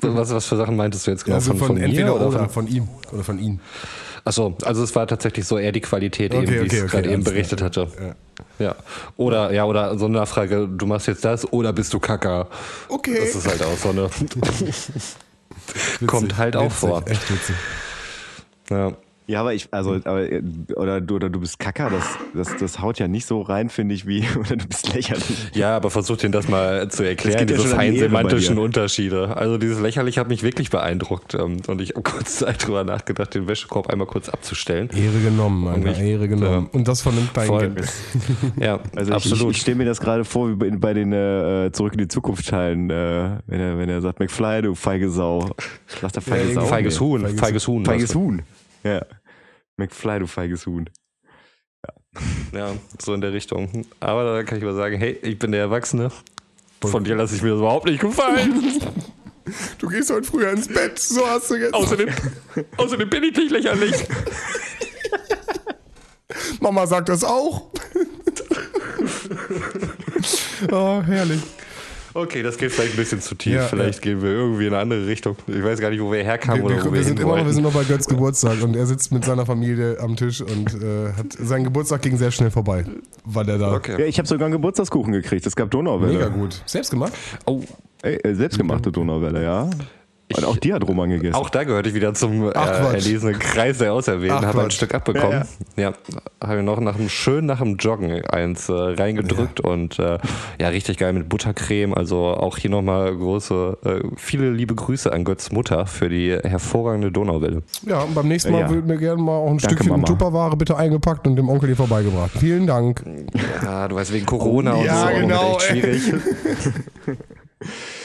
Speaker 4: Was, was für Sachen meintest du jetzt genau?
Speaker 1: Also von,
Speaker 4: mir
Speaker 1: entweder oder,
Speaker 4: von,
Speaker 1: von ihm oder von ihm.
Speaker 4: Achso, also es war tatsächlich so eher die Qualität, eben,
Speaker 1: Okay,
Speaker 4: wie
Speaker 1: okay,
Speaker 4: ich es
Speaker 1: okay,
Speaker 4: gerade eben berichtet
Speaker 1: klar.
Speaker 4: hatte.
Speaker 1: Ja.
Speaker 4: Ja. Oder, ja, oder so eine Nachfrage, du machst jetzt das oder bist du Kacker?
Speaker 1: Okay.
Speaker 4: Das ist halt auch so eine.
Speaker 1: Witzig,
Speaker 4: kommt halt auch
Speaker 1: witzig,
Speaker 4: vor.
Speaker 1: Echt witzig.
Speaker 4: Ja.
Speaker 3: Ja, aber ich, also, aber, äh, oder, du, oder du bist Kacker, das, das, das haut ja nicht so rein, finde ich, wie, oder du bist lächerlich.
Speaker 4: Ja, aber versuch den das mal zu erklären,
Speaker 3: gibt ja
Speaker 4: diese
Speaker 3: schon eine
Speaker 4: fein
Speaker 3: Ehre bei
Speaker 4: semantischen
Speaker 3: dir.
Speaker 4: Unterschiede. Also dieses lächerlich hat mich wirklich beeindruckt ähm, und ich habe kurz Zeit drüber nachgedacht, den Wäschekorb einmal kurz abzustellen.
Speaker 1: Ehre genommen, Alter,
Speaker 4: nicht-
Speaker 1: Ehre genommen. Und das von einem. Kind.
Speaker 4: Ja,
Speaker 3: Also ich, ich,
Speaker 4: absolut.
Speaker 3: ich stelle mir das gerade vor, wie bei, bei den äh, Zurück in die Zukunft Teilen, äh, wenn er, wenn er sagt, McFly, du feige Sau. Was der feige
Speaker 1: Ja,
Speaker 3: Sau?
Speaker 4: feiges Huhn,
Speaker 1: Feiges-
Speaker 4: feiges Huhn.
Speaker 3: Feiges Huhn. Ja. McFly, du feiges Huhn.
Speaker 4: Ja, so in der Richtung. Aber da kann ich mal sagen, hey, ich bin der Erwachsene. Von dir lasse ich mir das überhaupt nicht gefallen.
Speaker 1: Du gehst heute früher ins Bett, so hast du jetzt.
Speaker 4: außerdem, außerdem bin ich nicht lächerlich.
Speaker 1: Mama sagt das auch. oh, herrlich.
Speaker 4: Okay, das geht vielleicht ein bisschen zu tief.
Speaker 1: Ja,
Speaker 4: vielleicht gehen wir irgendwie in eine andere Richtung. Ich weiß gar nicht, wo wir herkamen
Speaker 1: Wir,
Speaker 4: oder
Speaker 1: wir,
Speaker 4: wo
Speaker 1: wir,
Speaker 4: wir,
Speaker 1: sind immer noch, wir sind noch bei Götz Geburtstag und er sitzt mit seiner Familie am Tisch und äh, hat sein Geburtstag ging sehr schnell vorbei, weil er da
Speaker 4: Okay.
Speaker 3: Ja, ich habe sogar einen Geburtstagskuchen gekriegt. Es gab Donauwelle.
Speaker 1: mega gut selbst gemacht.
Speaker 4: Oh,
Speaker 3: Ey, äh, selbstgemachte Donauwelle, ja. Und auch die hat Roman gegessen.
Speaker 4: auch da gehörte ich wieder zum äh, erlesenen Kreis der Auserwählten. Habe ein. Stück abbekommen. Ja, habe noch nach dem schön nach dem Joggen eins äh, reingedrückt und äh, ja, richtig geil mit Buttercreme. Also auch hier nochmal große, äh, viele liebe Grüße an Götz Mutter für die hervorragende Donauwelle.
Speaker 1: Ja, und beim nächsten Mal
Speaker 3: Ja.
Speaker 1: würden wir gerne mal auch ein
Speaker 3: Danke,
Speaker 1: Stückchen
Speaker 3: Mama.
Speaker 1: Tupperware bitte eingepackt und dem Onkel hier vorbeigebracht. Vielen Dank.
Speaker 4: Ja, du weißt, wegen Corona und
Speaker 1: Ja,
Speaker 4: so. und
Speaker 1: genau,
Speaker 4: Echt schwierig.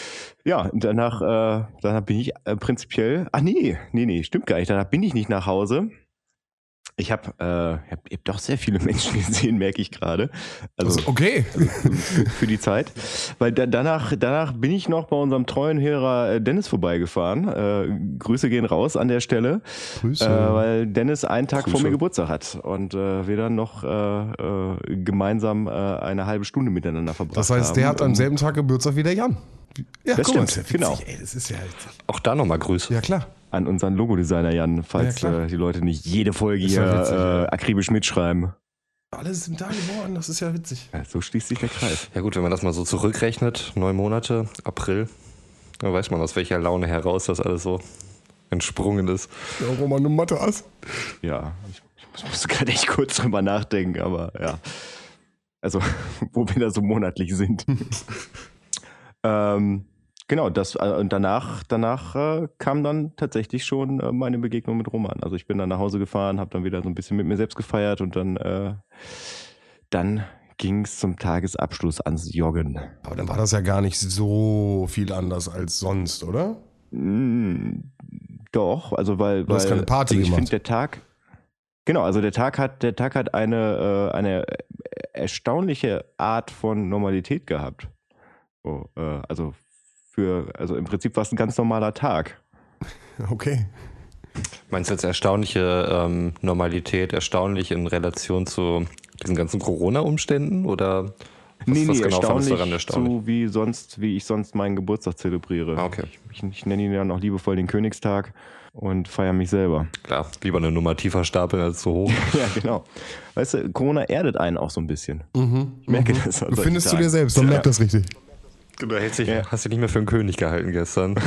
Speaker 3: Ja, danach, äh, danach bin ich äh, prinzipiell. Ach nee, nee, nee, stimmt gar nicht. Danach bin ich nicht nach Hause. Ich habe äh, hab, hab doch sehr viele Menschen gesehen, merke ich gerade. Also
Speaker 1: Also, okay.
Speaker 3: für die Zeit. Weil da, danach, danach bin ich noch bei unserem treuen Hörer äh, Dennis vorbeigefahren. Äh, Grüße gehen raus an der Stelle.
Speaker 1: Grüße.
Speaker 3: Äh, weil Dennis einen Tag vor
Speaker 4: Grüße.
Speaker 3: mir Geburtstag hat und äh, wir dann noch äh, äh, gemeinsam eine halbe Stunde miteinander verbracht haben.
Speaker 1: Das heißt, der hat am selben Tag Geburtstag wie der Jan. Ja,
Speaker 3: Das stimmt,
Speaker 1: ist ja witzig,
Speaker 3: genau.
Speaker 1: Ey, das ist ja.
Speaker 4: Auch da nochmal Grüße.
Speaker 1: ja klar.
Speaker 3: an unseren Logodesigner Jan, falls
Speaker 1: Ja,
Speaker 3: äh, die Leute nicht jede Folge hier
Speaker 1: witzig,
Speaker 3: äh, akribisch mitschreiben.
Speaker 1: Alle sind da geworden, das ist ja witzig.
Speaker 3: Ja, so schließt sich der Kreis.
Speaker 4: Ja gut, wenn man das mal so zurückrechnet, neun Monate, April, dann weiß man aus welcher Laune heraus das alles so entsprungen ist.
Speaker 1: Ja, Roman, du Mathe hast.
Speaker 3: Ja, ich, ich muss gerade echt kurz drüber nachdenken, aber ja. Also, wo wir da so monatlich sind. ähm, genau, das äh, und danach, danach äh, kam dann tatsächlich schon äh, meine Begegnung mit Roman. Also ich bin dann nach Hause gefahren, habe dann wieder so ein bisschen mit mir selbst gefeiert und dann, äh, dann ging es zum Tagesabschluss ans Joggen.
Speaker 1: Aber dann war das ja gar nicht so viel anders als sonst, oder?
Speaker 3: Mm, Doch, also weil,
Speaker 1: Du hast
Speaker 3: weil
Speaker 1: keine Party
Speaker 3: also ich finde der Tag genau, also der Tag hat der Tag hat eine äh, eine erstaunliche Art von Normalität gehabt. So, äh, also für also im Prinzip war es ein ganz normaler Tag.
Speaker 1: Okay.
Speaker 4: Meinst du jetzt erstaunliche ähm, Normalität, erstaunlich in Relation zu diesen ganzen Corona-Umständen oder was,
Speaker 3: nee,
Speaker 4: was
Speaker 3: nee,
Speaker 4: genau
Speaker 3: erstaunlich,
Speaker 4: daran erstaunlich?
Speaker 3: so wie sonst, wie ich sonst meinen Geburtstag zelebriere.
Speaker 4: Ah, okay.
Speaker 3: Ich, ich, ich nenne ihn ja noch liebevoll den Königstag und feiere mich selber.
Speaker 4: Klar, lieber eine Nummer tiefer stapeln als zu hoch.
Speaker 3: ja, genau. Weißt du, Corona erdet einen auch so ein bisschen.
Speaker 1: Mhm.
Speaker 3: Ich merke das.
Speaker 1: Du
Speaker 3: solchen
Speaker 1: findest du dir selbst, dann merkt das richtig.
Speaker 4: Du hältst dich,
Speaker 3: Ja.
Speaker 4: hast dich nicht mehr für einen König gehalten gestern.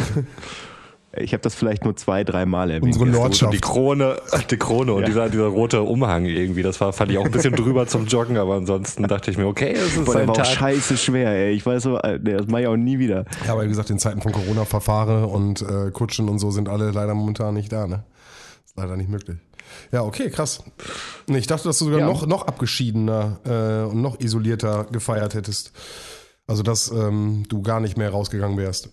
Speaker 3: Ich habe das vielleicht nur zwei, dreimal erwähnt.
Speaker 1: Unsere. Lordschaft.
Speaker 4: Die Krone, die Krone und
Speaker 3: Ja.
Speaker 4: dieser, dieser rote Umhang irgendwie, das war, fand ich auch ein bisschen drüber zum Joggen, aber ansonsten dachte ich mir, okay, es ist
Speaker 3: Boah,
Speaker 4: ein
Speaker 3: war auch
Speaker 4: Tag.
Speaker 3: scheiße schwer, ey. Ich weiß so, äh, das mache ich auch nie wieder.
Speaker 1: Ja, aber wie gesagt, in Zeiten von Corona-Verfahren und äh, Kutschen und so sind alle leider momentan nicht da, ne? Ist leider nicht möglich. Ja, okay, krass. Nee, Ich dachte, dass du sogar
Speaker 3: Ja.
Speaker 1: noch, noch abgeschiedener äh, und noch isolierter gefeiert hättest. Also, dass ähm, du gar nicht mehr rausgegangen wärst.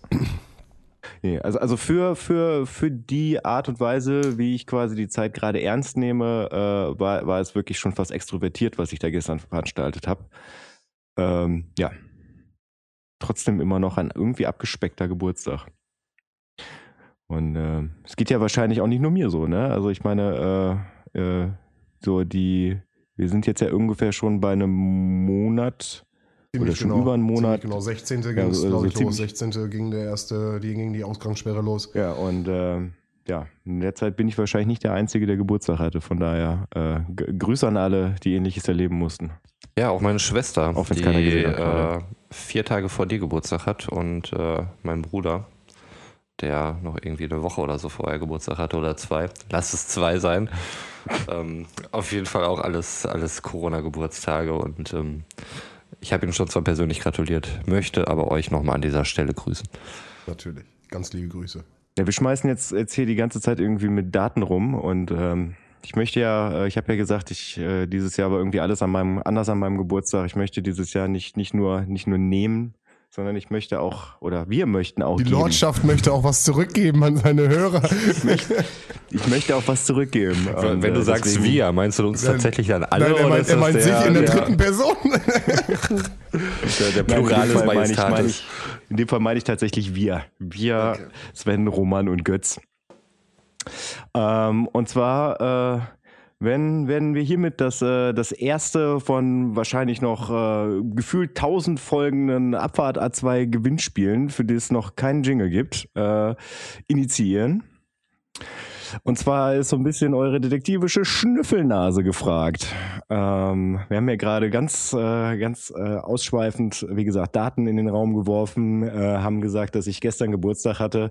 Speaker 3: Nee, also, also für, für, für die Art und Weise, wie ich quasi die Zeit gerade ernst nehme, äh, war, war es wirklich schon fast extrovertiert, was ich da gestern veranstaltet habe. Ähm, ja. Trotzdem immer noch ein irgendwie abgespeckter Geburtstag. Und äh, es geht ja wahrscheinlich auch nicht nur mir so, ne? Also ich meine, äh, äh, so die, wir sind jetzt ja ungefähr schon bei einem Monat Oder schon über einen Monat.
Speaker 1: Genau, 16. ging
Speaker 3: Ja,
Speaker 1: es,
Speaker 3: also
Speaker 1: glaube ich,
Speaker 3: ziemlich-
Speaker 1: los. 16. ging der erste, die ging die Ausgangssperre los.
Speaker 3: Ja, und äh, ja, in der Zeit bin ich wahrscheinlich nicht der Einzige, der Geburtstag hatte. Von daher äh, Grüße an alle, die ähnliches erleben mussten.
Speaker 4: Ja, auch meine Schwester,
Speaker 3: Auch
Speaker 4: die äh, vier Tage vor dir Geburtstag hat und äh, mein Bruder, der noch irgendwie eine Woche oder so vorher Geburtstag hatte oder zwei. Lass es zwei sein. ähm, auf jeden Fall auch alles, alles Corona-Geburtstage und ähm, ich habe ihm schon zwar persönlich gratuliert, möchte aber euch nochmal an dieser Stelle grüßen.
Speaker 1: Natürlich. Ganz liebe Grüße.
Speaker 3: Ja, wir schmeißen jetzt, jetzt hier die ganze Zeit irgendwie mit Daten rum und ähm, ich möchte ja, äh, ich habe ja gesagt, ich äh, dieses Jahr war irgendwie alles an meinem anders an meinem Geburtstag. Ich möchte dieses Jahr nicht nicht nur nicht nur nehmen, sondern ich möchte auch oder wir möchten auch
Speaker 1: Die
Speaker 3: geben.
Speaker 1: Lordschaft möchte auch was zurückgeben an seine Hörer.
Speaker 3: Ich möchte, ich möchte auch was zurückgeben.
Speaker 4: Wenn, wenn du
Speaker 3: äh,
Speaker 4: sagst
Speaker 3: deswegen-
Speaker 4: wir, meinst du uns tatsächlich dann alle?
Speaker 1: Nein, er
Speaker 4: oder
Speaker 1: meint,
Speaker 4: ist
Speaker 1: er meint
Speaker 4: der,
Speaker 1: sich in der, dritten Person.
Speaker 4: der, Plural
Speaker 3: in
Speaker 4: des
Speaker 3: dem Fall meine ich, meine
Speaker 4: Majestatis?
Speaker 3: ich, in dem Fall meine ich tatsächlich wir. Wir, Sven, Roman und Götz. Ähm, und zwar äh, wenn, werden wir hiermit das, äh, das erste von wahrscheinlich noch äh, gefühlt 1000 folgenden Abfahrt A2 Gewinnspielen, für die es noch keinen Jingle gibt, äh, initiieren. Und zwar ist so ein bisschen eure detektivische Schnüffelnase gefragt. Ähm, wir haben ja gerade ganz, äh, ganz äh, ausschweifend, wie gesagt, Daten in den Raum geworfen, äh, haben gesagt, dass ich gestern Geburtstag hatte.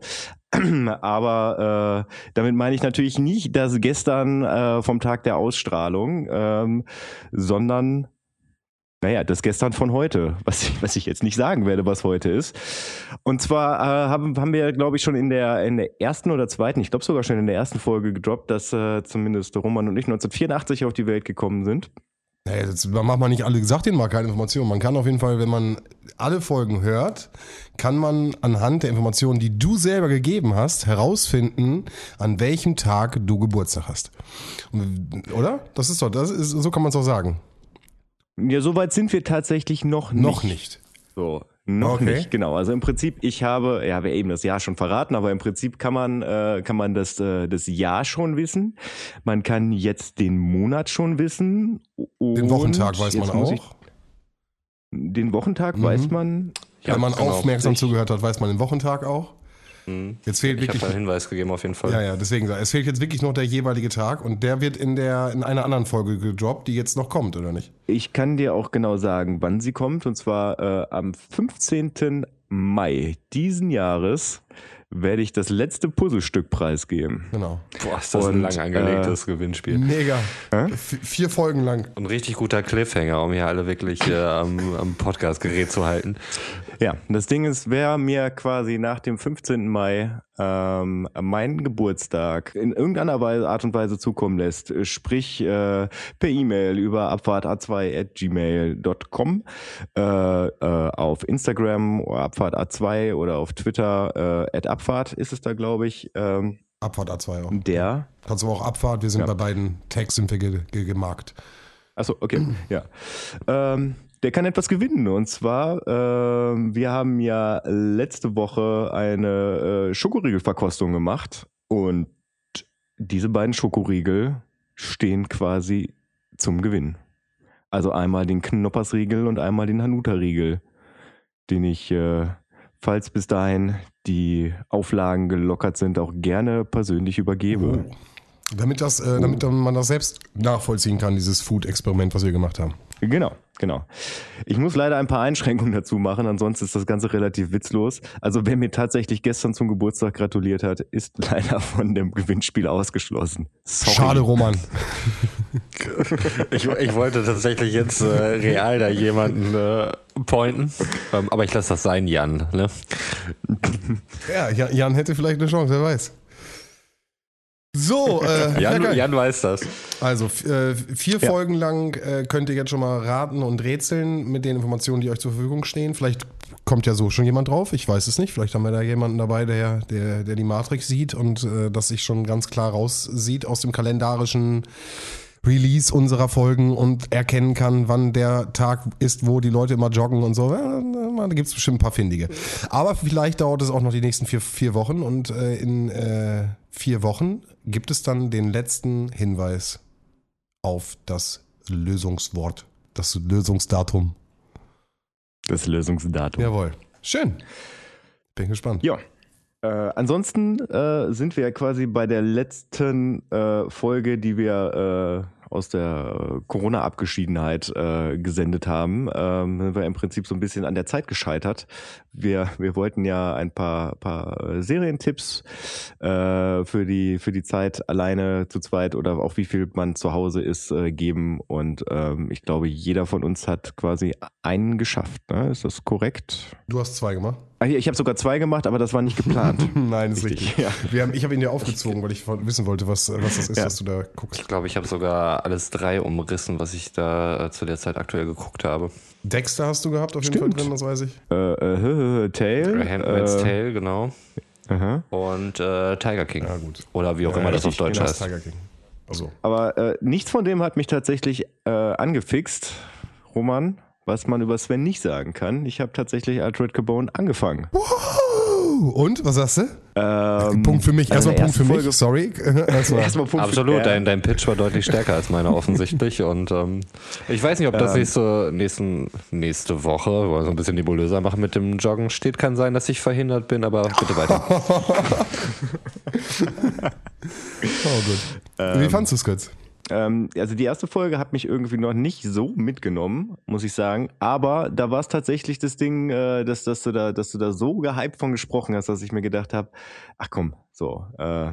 Speaker 3: Aber äh, damit meine ich natürlich nicht das gestern äh, vom Tag der Ausstrahlung, ähm, sondern naja, das gestern von heute, was ich, was ich jetzt nicht sagen werde, was heute ist. Und zwar äh, haben, haben wir, glaube ich, schon in der, in der ersten oder zweiten, ich glaube sogar schon in der ersten Folge gedroppt, dass äh, zumindest Roman und ich 1984 auf die Welt gekommen sind.
Speaker 1: Naja, jetzt macht man nicht alle gesagt, denen mal keine Informationen. Man kann auf jeden Fall, wenn man alle Folgen hört, kann man anhand der Informationen, die du selber gegeben hast, herausfinden, an welchem Tag du Geburtstag hast. Oder? Das ist doch, das ist, so kann man es auch sagen.
Speaker 3: Ja, soweit sind wir tatsächlich noch nicht.
Speaker 1: Noch nicht.
Speaker 3: So, noch
Speaker 1: Okay.
Speaker 3: nicht, genau. Also im Prinzip, ich habe, ja, wir eben das Jahr schon verraten, aber im Prinzip kann man, äh, kann man das, äh, das Jahr schon wissen. Man kann jetzt den Monat schon wissen.
Speaker 1: Den Wochentag weiß man
Speaker 3: muss ich-
Speaker 1: auch.
Speaker 3: Den Wochentag
Speaker 1: Mhm.
Speaker 3: weiß man.
Speaker 4: Ja,
Speaker 1: wenn man
Speaker 4: genau.
Speaker 1: aufmerksam zugehört hat, weiß man den Wochentag auch.
Speaker 4: Hm.
Speaker 1: Jetzt fehlt
Speaker 4: Ich habe
Speaker 1: wirklich.
Speaker 4: da einen Hinweis gegeben auf jeden Fall.
Speaker 1: Ja, ja, deswegen, es fehlt jetzt wirklich noch der jeweilige Tag und der wird in der in einer anderen Folge gedroppt, die jetzt noch kommt, oder nicht?
Speaker 3: Ich kann dir auch genau sagen, wann sie kommt. Und zwar äh, am 15. Mai diesen Jahres werde ich das letzte Puzzlestück preisgeben.
Speaker 1: Genau.
Speaker 4: Boah, ist das ein
Speaker 3: Und,
Speaker 4: lang angelegtes Gewinnspiel.
Speaker 1: Mega. V vier Folgen lang.
Speaker 4: Ein richtig guter Cliffhanger, um hier alle wirklich äh, am, am Podcast-Gerät zu halten.
Speaker 3: Ja, das Ding ist, wer mir quasi nach dem 15. Mai ähm, meinen Geburtstag in irgendeiner Weise, Art und Weise zukommen lässt, sprich äh, per E-Mail über abfahrt.a2.gmail.com, äh, äh, auf Instagram oder abfahrt.a2 oder auf Twitter äh, at abfahrt ist es da, glaube ich, ähm,
Speaker 1: Abfahrt A2 auch.
Speaker 3: der
Speaker 1: Kannst du auch Abfahrt, wir sind
Speaker 3: Ja.
Speaker 1: bei beiden Tags sind wir ge ge gemarkt.
Speaker 3: Achso, okay, ja. Ähm, der kann etwas gewinnen. Und zwar, ähm, wir haben ja letzte Woche eine äh, Schokoriegelverkostung gemacht. Und diese beiden Schokoriegel stehen quasi zum Gewinn. Also einmal den Knoppersriegel und einmal den Hanuta-Riegel, den ich, äh, falls bis dahin die Auflagen gelockert sind, auch gerne persönlich übergebe.
Speaker 1: Oh. Damit, das, äh, damit man das selbst nachvollziehen kann, dieses Food-Experiment, was wir gemacht haben.
Speaker 3: Genau, genau. Ich muss leider ein paar Einschränkungen dazu machen, ansonsten ist das Ganze relativ witzlos. Also wer mir tatsächlich gestern zum Geburtstag gratuliert hat, ist leider von dem Gewinnspiel ausgeschlossen. Sorry.
Speaker 1: Schade, Roman.
Speaker 4: Ich, ich wollte tatsächlich jetzt äh, real da jemanden äh, pointen, ähm, aber ich lasse das sein, Jan. Ne?
Speaker 1: Ja, Jan Jan hätte vielleicht eine Chance, wer weiß. So, äh, ja,
Speaker 4: Jan. Jan weiß das.
Speaker 1: Also äh, vier
Speaker 3: Ja.
Speaker 1: Folgen lang äh, könnt ihr jetzt schon mal raten und rätseln mit den Informationen, die euch zur Verfügung stehen. Vielleicht kommt ja so schon jemand drauf, ich weiß es nicht. Vielleicht haben wir da jemanden dabei, der, der, der die Matrix sieht und äh, das sich schon ganz klar raussieht aus dem kalendarischen Release unserer Folgen und erkennen kann, wann der Tag ist, wo die Leute immer joggen und so. Da gibt es bestimmt ein paar Findige. Aber vielleicht dauert es auch noch die nächsten vier, vier Wochen und äh, in äh, vier Wochen gibt es dann den letzten Hinweis auf das Lösungswort, das Lösungsdatum.
Speaker 3: Das Lösungsdatum.
Speaker 1: Jawohl. Schön. Bin gespannt.
Speaker 3: Ja. Äh, ansonsten äh, sind wir ja quasi bei der letzten äh, Folge, die wir aus der Corona-Abgeschiedenheit äh, gesendet haben, ähm, sind wir im Prinzip so ein bisschen an der Zeit gescheitert. Wir, wir wollten ja ein paar, paar Serientipps äh, für, die, für die Zeit alleine zu zweit oder auch wie viel man zu Hause ist, äh, geben. Und ähm, ich glaube, jeder von uns hat quasi einen geschafft. Ne? Ist das korrekt?
Speaker 1: Du hast zwei gemacht.
Speaker 3: Ah, Ich habe sogar zwei gemacht, aber das war nicht geplant.
Speaker 1: Nein, ist richtig.
Speaker 3: Richtig, ja.
Speaker 1: Wir haben, ich habe ihn dir aufgezogen, weil ich wissen wollte, was, was das ist,
Speaker 3: Ja.
Speaker 1: was du da guckst.
Speaker 4: Ich glaube, ich habe sogar alles drei umrissen, was ich da äh, zu der Zeit aktuell geguckt habe.
Speaker 1: Dexter hast du gehabt auf jeden
Speaker 3: Stimmt.
Speaker 1: Fall drin, das weiß ich.
Speaker 3: äh, äh, Tale.
Speaker 4: Handmaid's
Speaker 3: äh,
Speaker 4: Tale, genau.
Speaker 3: aha.
Speaker 4: Und äh, Tiger King.
Speaker 1: Ja, gut.
Speaker 4: Oder wie auch
Speaker 1: Ja,
Speaker 4: immer das auf Deutsch
Speaker 1: genau,
Speaker 4: heißt.
Speaker 1: Tiger King. Also,
Speaker 3: Aber äh, nichts von dem hat mich tatsächlich äh, angefixt, Roman, was man über Sven nicht sagen kann. Ich habe tatsächlich Altered Carbone angefangen.
Speaker 1: Und, was sagst du?
Speaker 3: Ähm,
Speaker 1: Punkt für mich.
Speaker 3: also
Speaker 1: Erstmal Punkt für
Speaker 3: ersten
Speaker 1: mich,
Speaker 3: Folge-
Speaker 1: sorry. Erstmal.
Speaker 3: Erstmal Punkt für-
Speaker 4: Absolut,
Speaker 3: Ja.
Speaker 4: dein, dein Pitch war deutlich stärker als meiner offensichtlich. Und ähm, ich weiß nicht, ob das nächste, nächsten, nächste Woche, wollen wir so ein bisschen nebulöser machen mit dem Joggen, steht. Kann sein, dass ich verhindert bin, aber bitte weiter.
Speaker 1: Oh, gut. Wie fandst du es kurz?
Speaker 3: Ähm, also die erste Folge hat mich irgendwie noch nicht so mitgenommen, muss ich sagen. Aber da war es tatsächlich das Ding, äh, dass, dass, du da, dass du da so gehypt von gesprochen hast, dass ich mir gedacht habe, ach komm, so, äh,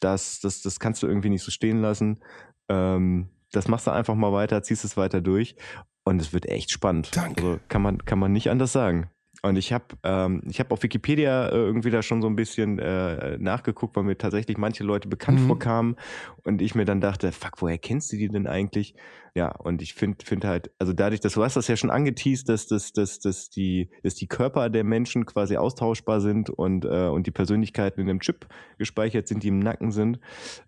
Speaker 3: das, das, das kannst du irgendwie nicht so stehen lassen. Ähm, das machst du einfach mal weiter, ziehst es weiter durch. Und es wird echt spannend.
Speaker 1: Danke.
Speaker 3: Also kann man, kann man nicht anders sagen. Und ich habe ähm, ich hab auf Wikipedia äh, irgendwie da schon so ein bisschen äh, nachgeguckt, weil mir tatsächlich manche Leute bekannt
Speaker 1: Mhm.
Speaker 3: vorkamen und ich mir dann dachte, fuck, woher kennst du die denn eigentlich? Ja, und ich finde find halt, also dadurch, dass du hast das ja schon angeteased, dass, dass, dass, dass, die, dass die Körper der Menschen quasi austauschbar sind und, äh, und die Persönlichkeiten in einem Chip gespeichert sind, die im Nacken sind.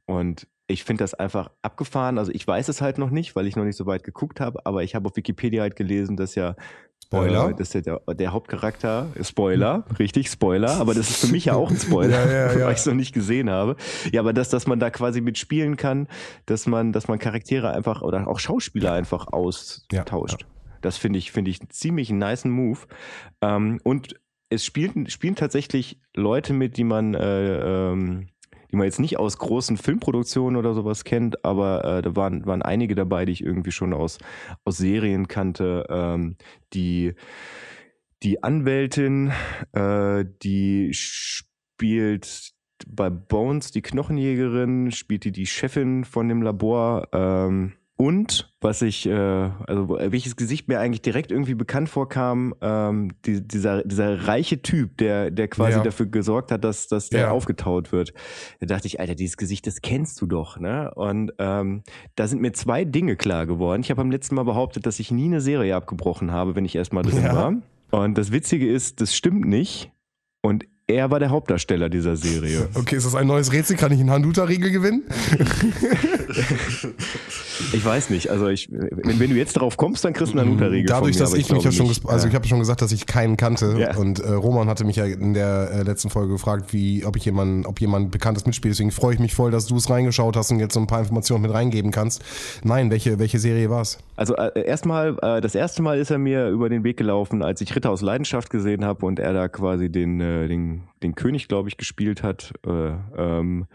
Speaker 3: Und ich finde das einfach abgefahren. Also ich weiß es halt noch nicht, weil ich noch nicht so weit geguckt habe, aber ich habe auf Wikipedia halt gelesen, dass ja
Speaker 1: Spoiler.
Speaker 3: äh, dass der, der, der Hauptcharakter, Spoiler, richtig, Spoiler, aber das ist für mich ja auch ein Spoiler,
Speaker 1: Ja, ja, ja.
Speaker 3: weil ich es noch nicht gesehen habe. Ja, aber dass, dass man da quasi mitspielen kann, dass man, dass man Charaktere einfach oder auch Schauspieler einfach austauscht. Das finde ich, finde ich einen ziemlich nice Move. Ähm, und es spielen, spielen tatsächlich Leute mit, die man, äh, ähm, die man jetzt nicht aus großen Filmproduktionen oder sowas kennt, aber äh, da waren, waren einige dabei, die ich irgendwie schon aus, aus Serien kannte. Ähm, die, die Anwältin, äh, die spielt bei Bones die Knochenjägerin, spielt die die Chefin von dem Labor. Ähm, und was ich, äh, also welches Gesicht mir eigentlich direkt irgendwie bekannt vorkam, ähm, die, dieser, dieser reiche Typ, der, der quasi
Speaker 1: Ja.
Speaker 3: dafür gesorgt hat, dass, dass der
Speaker 1: Ja.
Speaker 3: aufgetaut wird. Da dachte ich, Alter, dieses Gesicht, das kennst du doch, ne? Und ähm, da sind mir zwei Dinge klar geworden. Ich habe beim letzten Mal behauptet, dass ich nie eine Serie abgebrochen habe, wenn ich erstmal drin
Speaker 1: Ja.
Speaker 3: war. Und das Witzige ist, das stimmt nicht. Und er war der Hauptdarsteller dieser Serie.
Speaker 1: Okay, ist das ein neues Rätsel? Kann ich einen Handuta-Riegel gewinnen?
Speaker 3: Ich weiß nicht. Also ich, wenn, wenn du jetzt drauf kommst, dann kriegst du einen Hanuta-Riegel.
Speaker 1: Dadurch,
Speaker 3: von mir,
Speaker 1: dass
Speaker 3: aber
Speaker 1: ich mich ja schon,
Speaker 3: nicht.
Speaker 1: also ich habe schon gesagt, dass ich keinen kannte
Speaker 3: Ja.
Speaker 1: und äh, Roman hatte mich ja in der äh, letzten Folge gefragt, wie, ob ich jemanden, ob jemand Bekanntes mitspielt. Deswegen freue ich mich voll, dass du es reingeschaut hast und jetzt so ein paar Informationen mit reingeben kannst. Nein, welche, welche Serie war's?
Speaker 3: Also äh, erstmal, äh, das erste Mal ist er mir über den Weg gelaufen, als ich Ritter aus Leidenschaft gesehen habe und er da quasi den, äh, den, den König, glaube ich, gespielt hat. Äh, ähm,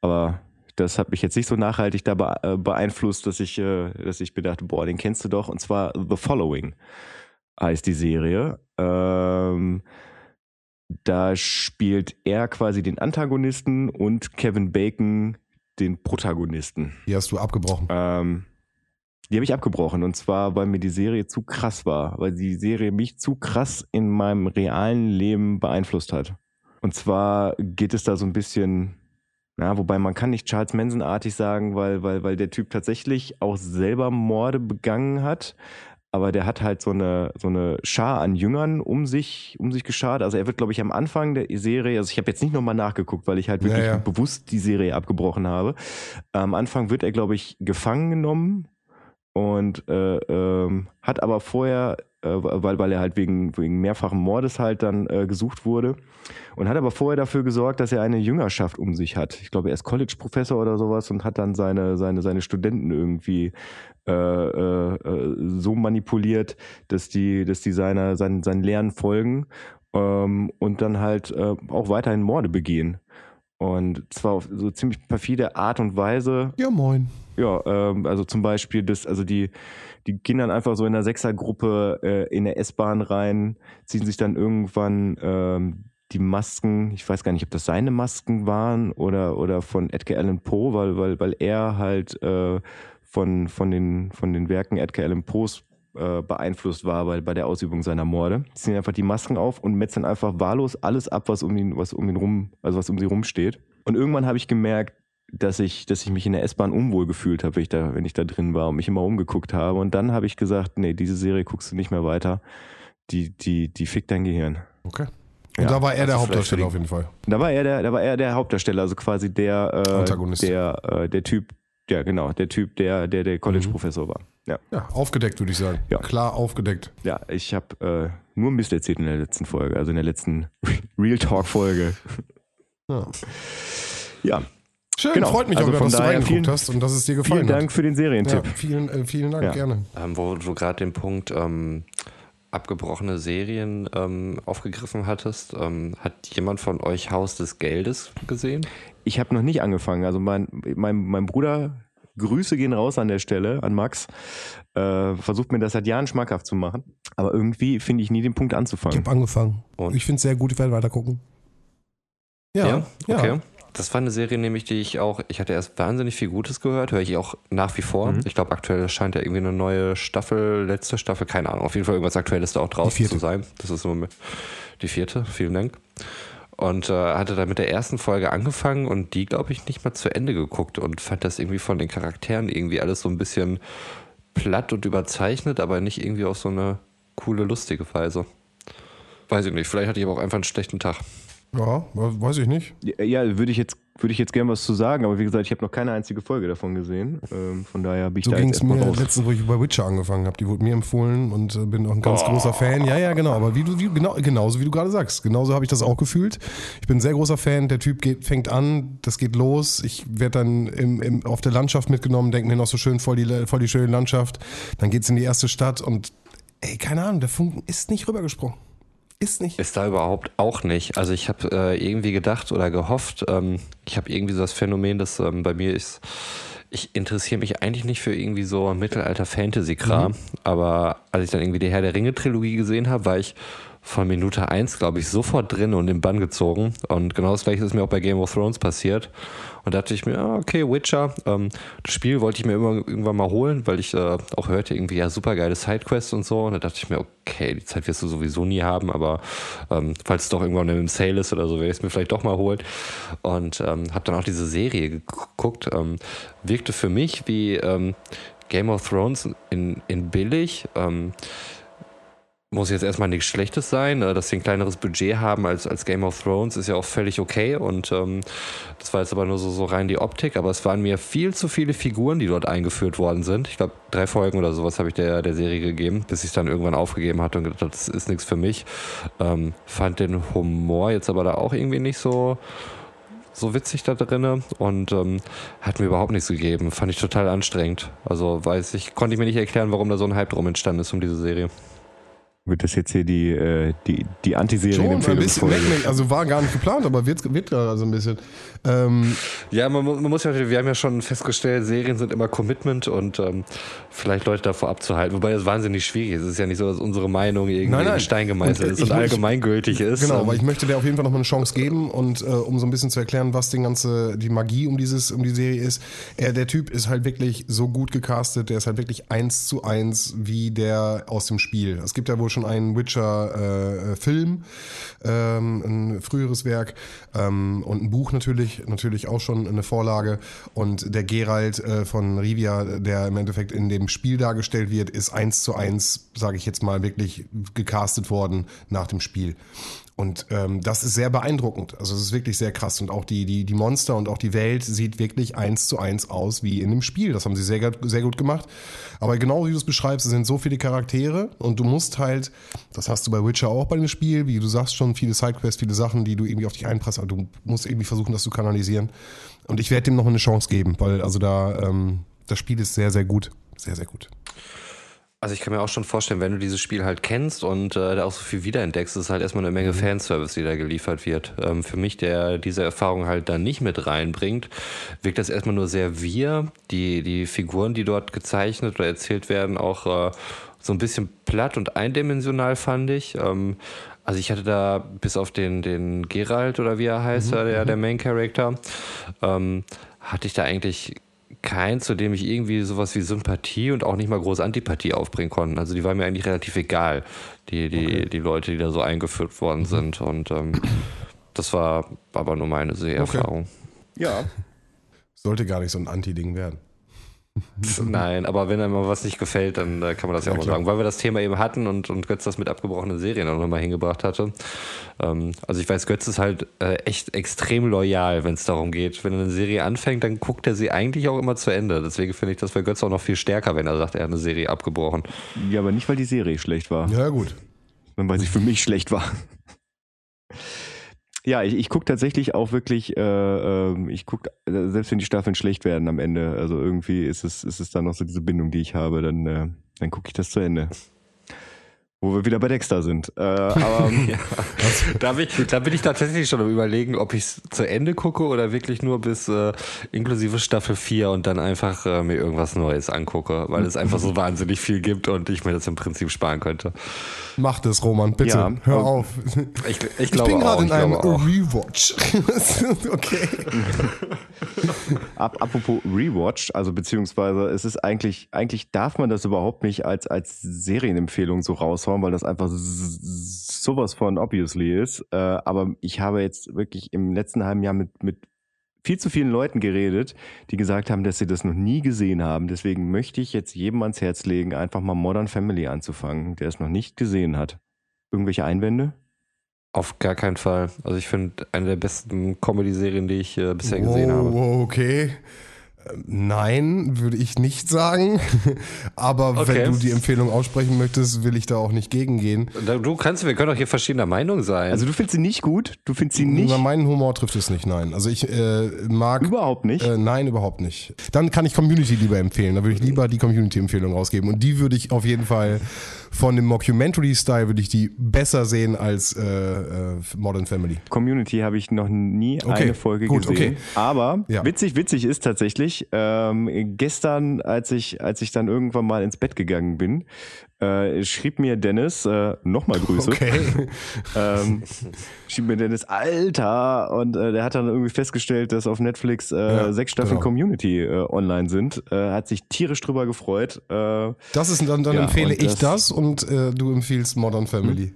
Speaker 3: aber das hat mich jetzt nicht so nachhaltig da äh, beeinflusst, dass ich, äh, dass ich bedachte, boah, den kennst du doch. Und zwar The Following heißt die Serie. Ähm, da spielt er quasi den Antagonisten und Kevin Bacon den Protagonisten.
Speaker 1: Die hast du abgebrochen.
Speaker 3: Ähm, die habe ich abgebrochen und zwar, weil mir die Serie zu krass war, weil die Serie mich zu krass in meinem realen Leben beeinflusst hat. Und zwar geht es da so ein bisschen, ja, wobei man kann nicht Charles Manson-artig sagen, weil, weil, weil der Typ tatsächlich auch selber Morde begangen hat. Aber der hat halt so eine, so eine Schar an Jüngern um sich, um sich geschart. Also er wird, glaube ich, am Anfang der Serie, also ich habe jetzt nicht nochmal nachgeguckt, weil ich halt wirklich
Speaker 1: Ja, ja.
Speaker 3: bewusst die Serie abgebrochen habe. Am Anfang wird er, glaube ich, gefangen genommen und äh, ähm, hat aber vorher, äh, weil, weil er halt wegen, wegen mehrfachen Mordes halt dann äh, gesucht wurde und hat aber vorher dafür gesorgt, dass er eine Jüngerschaft um sich hat. Ich glaube, er ist College-Professor oder sowas und hat dann seine, seine, seine Studenten irgendwie äh, äh, äh, so manipuliert, dass die, dass die seiner, seinen, seinen Lehren folgen ähm, und dann halt äh, auch weiterhin Morde begehen. Und zwar auf so ziemlich perfide Art und Weise.
Speaker 1: Ja, moin.
Speaker 3: Ja, ähm, also zum Beispiel das, also die, die gehen dann einfach so in der Sechsergruppe äh, in der S-Bahn rein, ziehen sich dann irgendwann ähm, die Masken, ich weiß gar nicht, ob das seine Masken waren oder, oder von Edgar Allan Poe, weil, weil, weil er halt äh, von, von, den, von den Werken Edgar Allan Poes äh, beeinflusst war bei, bei der Ausübung seiner Morde. Die ziehen einfach die Masken auf und metzeln einfach wahllos alles ab, was um ihn, was um ihn rum, also was um sie rumsteht. Und irgendwann habe ich gemerkt, dass ich, dass ich mich in der S-Bahn unwohl gefühlt habe, wenn ich da, wenn ich da drin war und mich immer umgeguckt habe. Und dann habe ich gesagt, nee, diese Serie guckst du nicht mehr weiter. Die, die, die fickt dein Gehirn.
Speaker 1: Okay. Und
Speaker 3: Ja,
Speaker 1: da war er der
Speaker 4: also
Speaker 1: Hauptdarsteller
Speaker 4: vielleicht
Speaker 1: auf jeden Fall.
Speaker 3: Da war er der, da war er der Hauptdarsteller, also quasi der, äh,
Speaker 1: Antagonist.
Speaker 3: der, äh, der Typ, ja genau, der Typ, der, der, der College-Professor war. Ja,
Speaker 1: Ja, aufgedeckt, würde ich sagen.
Speaker 3: Ja.
Speaker 1: Klar aufgedeckt.
Speaker 3: ja, ich habe äh, nur Mist erzählt in der letzten Folge, also in der letzten Real Talk-Folge.
Speaker 1: Ja.
Speaker 3: Ja,
Speaker 1: Schön,
Speaker 3: Genau.
Speaker 1: freut mich
Speaker 3: Also
Speaker 1: auch,
Speaker 3: von
Speaker 1: dass du
Speaker 3: daher
Speaker 1: reingeguckt
Speaker 3: vielen-
Speaker 1: hast und dass es dir gefallen
Speaker 3: vielen Dank für den
Speaker 1: hat.
Speaker 3: Serientipp.
Speaker 1: Ja, vielen, äh, vielen Dank,
Speaker 3: Ja.
Speaker 1: gerne.
Speaker 4: Ähm, wo du gerade den Punkt ähm, abgebrochene Serien ähm, aufgegriffen hattest, ähm, hat jemand von euch Haus des Geldes gesehen?
Speaker 3: Ich habe noch nicht angefangen. Also mein, mein, mein Bruder, Grüße gehen raus an der Stelle, an Max, äh, versucht mir das seit Jahren schmackhaft zu machen. Aber irgendwie finde ich nie den Punkt
Speaker 1: Ich
Speaker 3: anzufangen.
Speaker 1: habe angefangen.
Speaker 4: Und?
Speaker 1: Ich finde es sehr gut, ich werde weiter gucken. Ja, ja.
Speaker 4: okay. Das war eine Serie, nämlich die ich auch, ich hatte erst wahnsinnig viel Gutes gehört, höre ich auch nach wie vor.
Speaker 1: Mhm.
Speaker 4: Ich glaube, aktuell scheint ja irgendwie eine neue Staffel, letzte Staffel, keine Ahnung, auf jeden Fall irgendwas Aktuelles da auch draußen zu sein. Das ist Moment die vierte, vielen Dank. Und äh, hatte da mit der ersten Folge angefangen und die, glaube ich, nicht mal zu Ende geguckt und fand das irgendwie von den Charakteren irgendwie alles so ein bisschen platt und überzeichnet, aber nicht irgendwie auf so eine coole, lustige Weise. Weiß ich nicht, vielleicht hatte ich aber auch einfach einen schlechten Tag.
Speaker 1: Ja, weiß ich nicht.
Speaker 3: Ja, Ja, würde ich jetzt würde ich jetzt gern was zu sagen, aber wie gesagt, ich habe noch keine einzige Folge davon gesehen. Ähm, von daher bin ich
Speaker 1: So
Speaker 3: da
Speaker 1: ging es mir letztens, wo ich bei Witcher angefangen habe. Die wurde mir empfohlen und äh, bin auch ein ganz großer Fan. Ja, ja, genau. Aber wie du, wie, genau, genauso wie du gerade sagst. Genauso habe ich das auch gefühlt. Ich bin ein sehr großer Fan. Der Typ geht, fängt an, das geht los. Ich werde dann im, im, auf der Landschaft mitgenommen, denke mir noch so schön voll die, voll die schöne Landschaft. Dann geht's in die erste Stadt und ey, keine Ahnung, der Funken ist nicht rübergesprungen. Ist nicht.
Speaker 4: Ist da überhaupt auch nicht. Also ich habe äh, irgendwie gedacht oder gehofft, ähm, ich habe irgendwie so das Phänomen, dass ähm, bei mir ist, ich interessiere mich eigentlich nicht für irgendwie so Mittelalter-Fantasy-Kram, aber als ich dann irgendwie die Herr der Ringe-Trilogie gesehen habe, war ich von Minute eins, glaube ich, sofort drin und im Bann gezogen. Und genau das gleiche ist mir auch bei Game of Thrones passiert. Und da dachte ich mir, ah, okay, Witcher, ähm, das Spiel wollte ich mir immer, irgendwann mal holen, weil ich äh, auch hörte irgendwie, ja, super geile Sidequests und so. Und da dachte ich mir, okay, die Zeit wirst du sowieso nie haben, aber ähm, falls es doch irgendwann im Sale ist oder so, werde ich es mir vielleicht doch mal holen. Und ähm, habe dann auch diese Serie geguckt. Ähm, wirkte für mich wie ähm, Game of Thrones in, in billig. Muss jetzt erstmal nichts Schlechtes sein. Äh, Dass sie ein kleineres Budget haben als, als Game of Thrones, ist ja auch völlig okay. Und ähm, das war jetzt aber nur so, so rein die Optik. Aber es waren mir viel zu viele Figuren, die dort eingeführt worden sind. Ich glaube, drei Folgen oder sowas habe ich der, der Serie gegeben, bis ich es dann irgendwann aufgegeben hatte und gedacht, habe, das ist nichts für mich. Ähm, fand den Humor jetzt aber da auch irgendwie nicht so so witzig da drinne und ähm, hat mir überhaupt nichts gegeben. Fand ich total anstrengend. Also weiß ich, konnte ich mir nicht erklären, warum da so ein Hype drum entstanden ist um diese Serie.
Speaker 3: Wird das jetzt hier die, äh, die, die
Speaker 1: Schon, ein bisschen weg, also war gar nicht geplant, aber wird, wird gerade so ein bisschen. Ähm,
Speaker 4: Ja, man, man muss ja, wir haben ja schon festgestellt, Serien sind immer Commitment und ähm, vielleicht Leute davor abzuhalten, wobei das wahnsinnig schwierig ist. Es ist ja nicht so, dass unsere Meinung irgendwie
Speaker 1: Nein, nein.
Speaker 4: in Stein gemeißelt
Speaker 1: Und,
Speaker 4: ist und
Speaker 1: ich-
Speaker 4: allgemeingültig ist.
Speaker 1: Genau,
Speaker 4: Ähm,
Speaker 1: weil ich möchte dir auf jeden Fall noch mal eine Chance geben und äh, um so ein bisschen zu erklären, was den ganze die Magie um dieses um die Serie ist. Er, der Typ ist halt wirklich so gut gecastet, der ist halt wirklich eins zu eins wie der aus dem Spiel. Es gibt ja wohl schon einen Witcher äh, ähm, ein früheres Werk ähm, und ein Buch natürlich, natürlich auch schon eine Vorlage und der Geralt äh, von Rivia, der im Endeffekt in dem Spiel dargestellt wird, ist eins zu eins, sage ich jetzt mal, wirklich gecastet worden nach dem Spiel. Und ähm, das ist sehr beeindruckend. Also es ist wirklich sehr krass. Und auch die, die, die Monster und auch die Welt sieht wirklich eins zu eins aus wie in dem Spiel. Das haben sie sehr, gut- sehr gut gemacht. Aber genau wie du es beschreibst, es sind so viele Charaktere und du musst halt, das hast du bei Witcher auch bei dem Spiel, wie du sagst schon, viele Sidequests, viele Sachen, die du irgendwie auf dich einpresst, aber du musst irgendwie versuchen, das zu kanalisieren. Und ich werde dem noch eine Chance geben, weil also da, ähm, das Spiel ist sehr, sehr gut. Sehr, sehr gut.
Speaker 4: Also ich kann mir auch schon vorstellen, wenn du dieses Spiel halt kennst und äh, da auch so viel wiederentdeckst, ist halt erstmal eine Menge
Speaker 1: Mhm.
Speaker 4: Fanservice, die da geliefert wird. Ähm, für mich, der diese Erfahrung halt da nicht mit reinbringt, wirkt das erstmal nur sehr wir. Die, die Figuren, die dort gezeichnet oder erzählt werden, auch äh, so ein bisschen platt und eindimensional fand ich. Ähm, also ich hatte da bis auf den, den Geralt oder wie er heißt, der, der Main Character, ähm, hatte ich da eigentlich keinen, zu dem ich irgendwie sowas wie Sympathie und auch nicht mal große Antipathie aufbringen konnte. Also die waren mir eigentlich relativ egal, die, die, die Leute, die da so eingeführt worden sind. Und ähm, das war aber nur meine Seherfahrung.
Speaker 3: Ja.
Speaker 1: Sollte gar nicht so ein Anti-Ding werden.
Speaker 4: Nein, aber wenn einem mal was nicht gefällt, dann äh, kann man das ja,
Speaker 1: Ja,
Speaker 4: auch mal
Speaker 1: klar.
Speaker 4: sagen. Weil wir das Thema eben hatten und, und Götz das mit abgebrochenen Serien auch nochmal hingebracht hatte. Ähm, also ich weiß, Götz ist halt äh, echt extrem loyal, wenn es darum geht. Wenn er eine Serie anfängt, dann guckt er sie eigentlich auch immer zu Ende. Deswegen finde ich das bei Götz auch noch viel stärker, wenn er sagt, er hat eine Serie abgebrochen.
Speaker 3: Ja, aber nicht, weil die Serie schlecht war,
Speaker 1: Ja, gut.
Speaker 3: sondern weil sie für mich schlecht war. Ja, ich, ich gucke tatsächlich auch wirklich, äh, ähm, ich gucke, selbst wenn die Staffeln schlecht werden am Ende, also irgendwie ist es, ist es dann noch so diese Bindung, die ich habe, dann, äh, dann gucke ich das zu Ende. Wo wir wieder bei Dexter sind. Äh, aber
Speaker 4: Da bin, ich, da bin ich tatsächlich schon am überlegen, ob ich es zu Ende gucke oder wirklich nur bis äh, inklusive Staffel 4 und dann einfach äh, mir irgendwas Neues angucke, weil es einfach so wahnsinnig viel gibt und ich mir das im Prinzip sparen könnte.
Speaker 1: Mach das, Roman, bitte.
Speaker 3: Ja,
Speaker 1: Hör auf.
Speaker 4: Ich, ich
Speaker 1: Ich
Speaker 4: glaube
Speaker 1: bin gerade in einem. Rewatch. okay.
Speaker 3: Ab, apropos Rewatch, also beziehungsweise es ist eigentlich, eigentlich darf man das überhaupt nicht als, als Serienempfehlung so raushauen, weil das einfach sowas von obviously ist. Äh, aber ich habe jetzt wirklich im letzten halben Jahr mit, mit viel zu vielen Leuten geredet, die gesagt haben, dass sie das noch nie gesehen haben. Deswegen möchte ich jetzt jedem ans Herz legen, einfach mal Modern Family anzufangen, der es noch nicht gesehen hat. Irgendwelche Einwände?
Speaker 4: Auf gar keinen Fall. Also ich finde eine der besten Comedy-Serien, die ich äh, bisher gesehen
Speaker 1: wow,
Speaker 4: habe.
Speaker 1: wow, okay. Nein, würde ich nicht sagen. Aber
Speaker 4: Okay.
Speaker 1: wenn du die Empfehlung aussprechen möchtest, will ich da auch nicht gegengehen.
Speaker 4: Da- Du kannst, wir können doch hier verschiedener Meinung sein.
Speaker 3: Also du findest sie nicht gut? Du findest sie nicht?
Speaker 1: Na, meinen Humor trifft es nicht, nein. Also ich äh, mag.
Speaker 3: Überhaupt nicht?
Speaker 1: Äh, nein, überhaupt nicht. Dann kann ich Community lieber empfehlen. Da würde ich lieber die Community-Empfehlung rausgeben. Und die würde ich auf jeden Fall von dem Mockumentary-Style würde ich die besser sehen als äh, äh, Modern Family.
Speaker 3: Community habe ich noch nie
Speaker 1: Okay,
Speaker 3: eine Folge
Speaker 1: gut,
Speaker 3: gesehen.
Speaker 1: okay.
Speaker 3: Aber
Speaker 1: Ja.
Speaker 3: witzig, witzig ist tatsächlich, ähm, gestern, als ich, als ich dann irgendwann mal ins Bett gegangen bin, äh, schrieb mir Dennis, äh, nochmal Grüße,
Speaker 1: Okay.
Speaker 3: ähm, schrieb mir Dennis, Alter, und äh, der hat dann irgendwie festgestellt, dass auf Netflix äh,
Speaker 1: Ja,
Speaker 3: sechs Staffeln
Speaker 1: genau.
Speaker 3: Community äh, online sind. Äh, hat sich tierisch drüber gefreut.
Speaker 1: Das ist dann, dann
Speaker 3: Ja,
Speaker 1: empfehle ich
Speaker 3: das-
Speaker 1: das und äh, du empfiehlst Modern Family.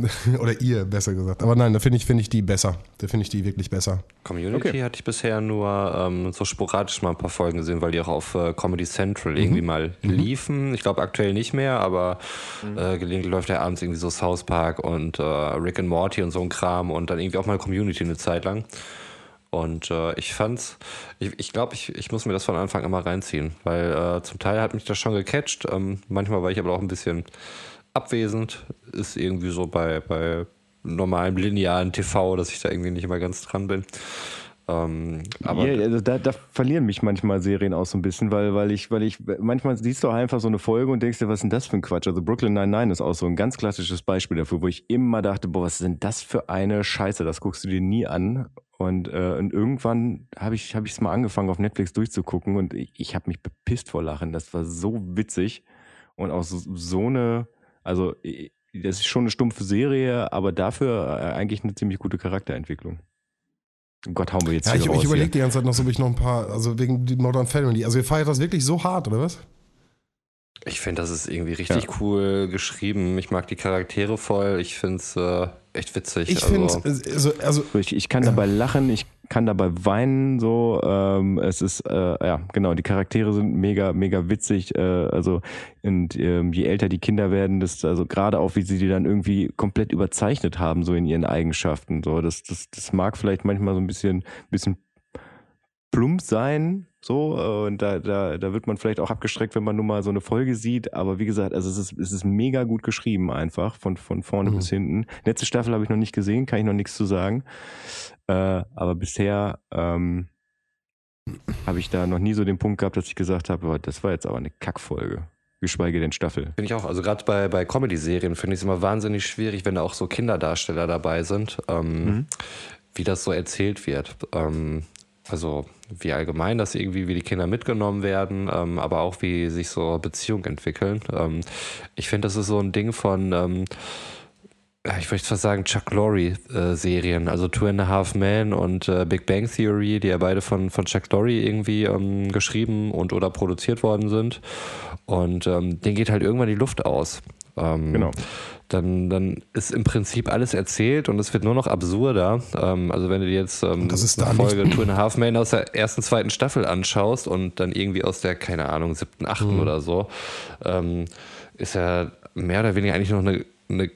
Speaker 1: Oder ihr, besser gesagt. Aber nein, da finde ich, finde ich die besser. Da finde ich die wirklich besser.
Speaker 4: Community
Speaker 3: Okay.
Speaker 4: hatte ich bisher nur ähm, so sporadisch mal ein paar Folgen gesehen, weil die auch auf äh, Comedy Central irgendwie mal liefen. Ich glaube aktuell nicht mehr, aber äh, gelegentlich läuft ja abends irgendwie so South Park und äh, Rick and Morty und so ein Kram und dann irgendwie auch mal Community eine Zeit lang. Und äh, ich fand's, ich, ich glaube, ich, ich muss mir das von Anfang an mal reinziehen, weil äh, zum Teil hat mich das schon gecatcht. Ähm, manchmal war ich aber auch ein bisschen abwesend. Ist irgendwie so bei, bei normalem linearen TV, dass ich da irgendwie nicht immer ganz dran bin. Ähm, aber
Speaker 3: Ja, also da, da verlieren mich manchmal Serien auch so ein bisschen, weil, weil ich, weil ich, manchmal siehst du einfach so eine Folge und denkst dir, was ist denn das für ein Quatsch? Also Brooklyn Nine-Nine ist auch so ein ganz klassisches Beispiel dafür, wo ich immer dachte, boah, was ist denn das für eine Scheiße? Das guckst du dir nie an. Und, äh, und irgendwann habe ich es mal angefangen auf Netflix durchzugucken und ich, ich habe mich bepisst vor Lachen. Das war so witzig und auch so, so eine, also das ist schon eine stumpfe Serie, aber dafür äh, eigentlich eine ziemlich gute Charakterentwicklung. Gott, hauen wir jetzt
Speaker 1: Ja,
Speaker 3: hier
Speaker 1: ich,
Speaker 3: raus
Speaker 1: ich überlege die ganze Zeit noch, so, ob ich noch ein paar, also wegen die Modern Family. Also ihr feiert das wirklich so hart, oder was?
Speaker 4: ich finde, das ist irgendwie richtig cool geschrieben. Ich mag die Charaktere voll. Ich finde es äh, echt witzig.
Speaker 1: Ich
Speaker 4: also,
Speaker 1: finde, also, also
Speaker 3: Ich, ich kann dabei lachen, ich kann dabei weinen, so. Ähm, es ist, äh, ja, genau, die Charaktere sind mega, mega witzig. Äh, also, und ähm, je älter die Kinder werden, das, also gerade auch, wie sie die dann irgendwie komplett überzeichnet haben, so in ihren Eigenschaften. So, das, das, das mag vielleicht manchmal so ein bisschen, bisschen plump sein, so, äh, und da, da, da wird man vielleicht auch abgestreckt, wenn man nur mal so eine Folge sieht, aber wie gesagt, also es ist, es ist mega gut geschrieben einfach, von, von vorne
Speaker 1: Mhm.
Speaker 3: bis hinten. Letzte Staffel habe ich noch nicht gesehen, kann ich noch nichts zu sagen, äh, aber bisher ähm, habe ich da noch nie so den Punkt gehabt, dass ich gesagt habe, das war jetzt aber eine Kackfolge. geschweige denn Staffel.
Speaker 4: Finde ich auch. Also gerade bei, bei Comedy-Serien finde ich es immer wahnsinnig schwierig, wenn da auch so Kinderdarsteller dabei sind, ähm, mhm. wie das so erzählt wird. Ähm, also wie allgemein das irgendwie, wie die Kinder mitgenommen werden, ähm, aber auch wie sich so Beziehungen entwickeln. Ähm, ich finde, das ist so ein Ding von ähm, ich möchte fast sagen, Chuck Lorre-Serien, äh, also Two and a Half Men und äh, Big Bang Theory, die ja beide von, von Chuck Lorre irgendwie ähm, geschrieben und oder produziert worden sind. Und ähm, denen geht halt irgendwann die Luft aus. Ähm, genau. Dann, dann ist im Prinzip alles erzählt und es wird nur noch absurder. Ähm, also wenn du dir jetzt ähm, eine Folge Two and a Half Men aus der ersten, zweiten Staffel anschaust und dann irgendwie aus der, keine Ahnung, siebten, achten mhm. oder so, ähm, ist ja mehr oder weniger eigentlich noch eine, eine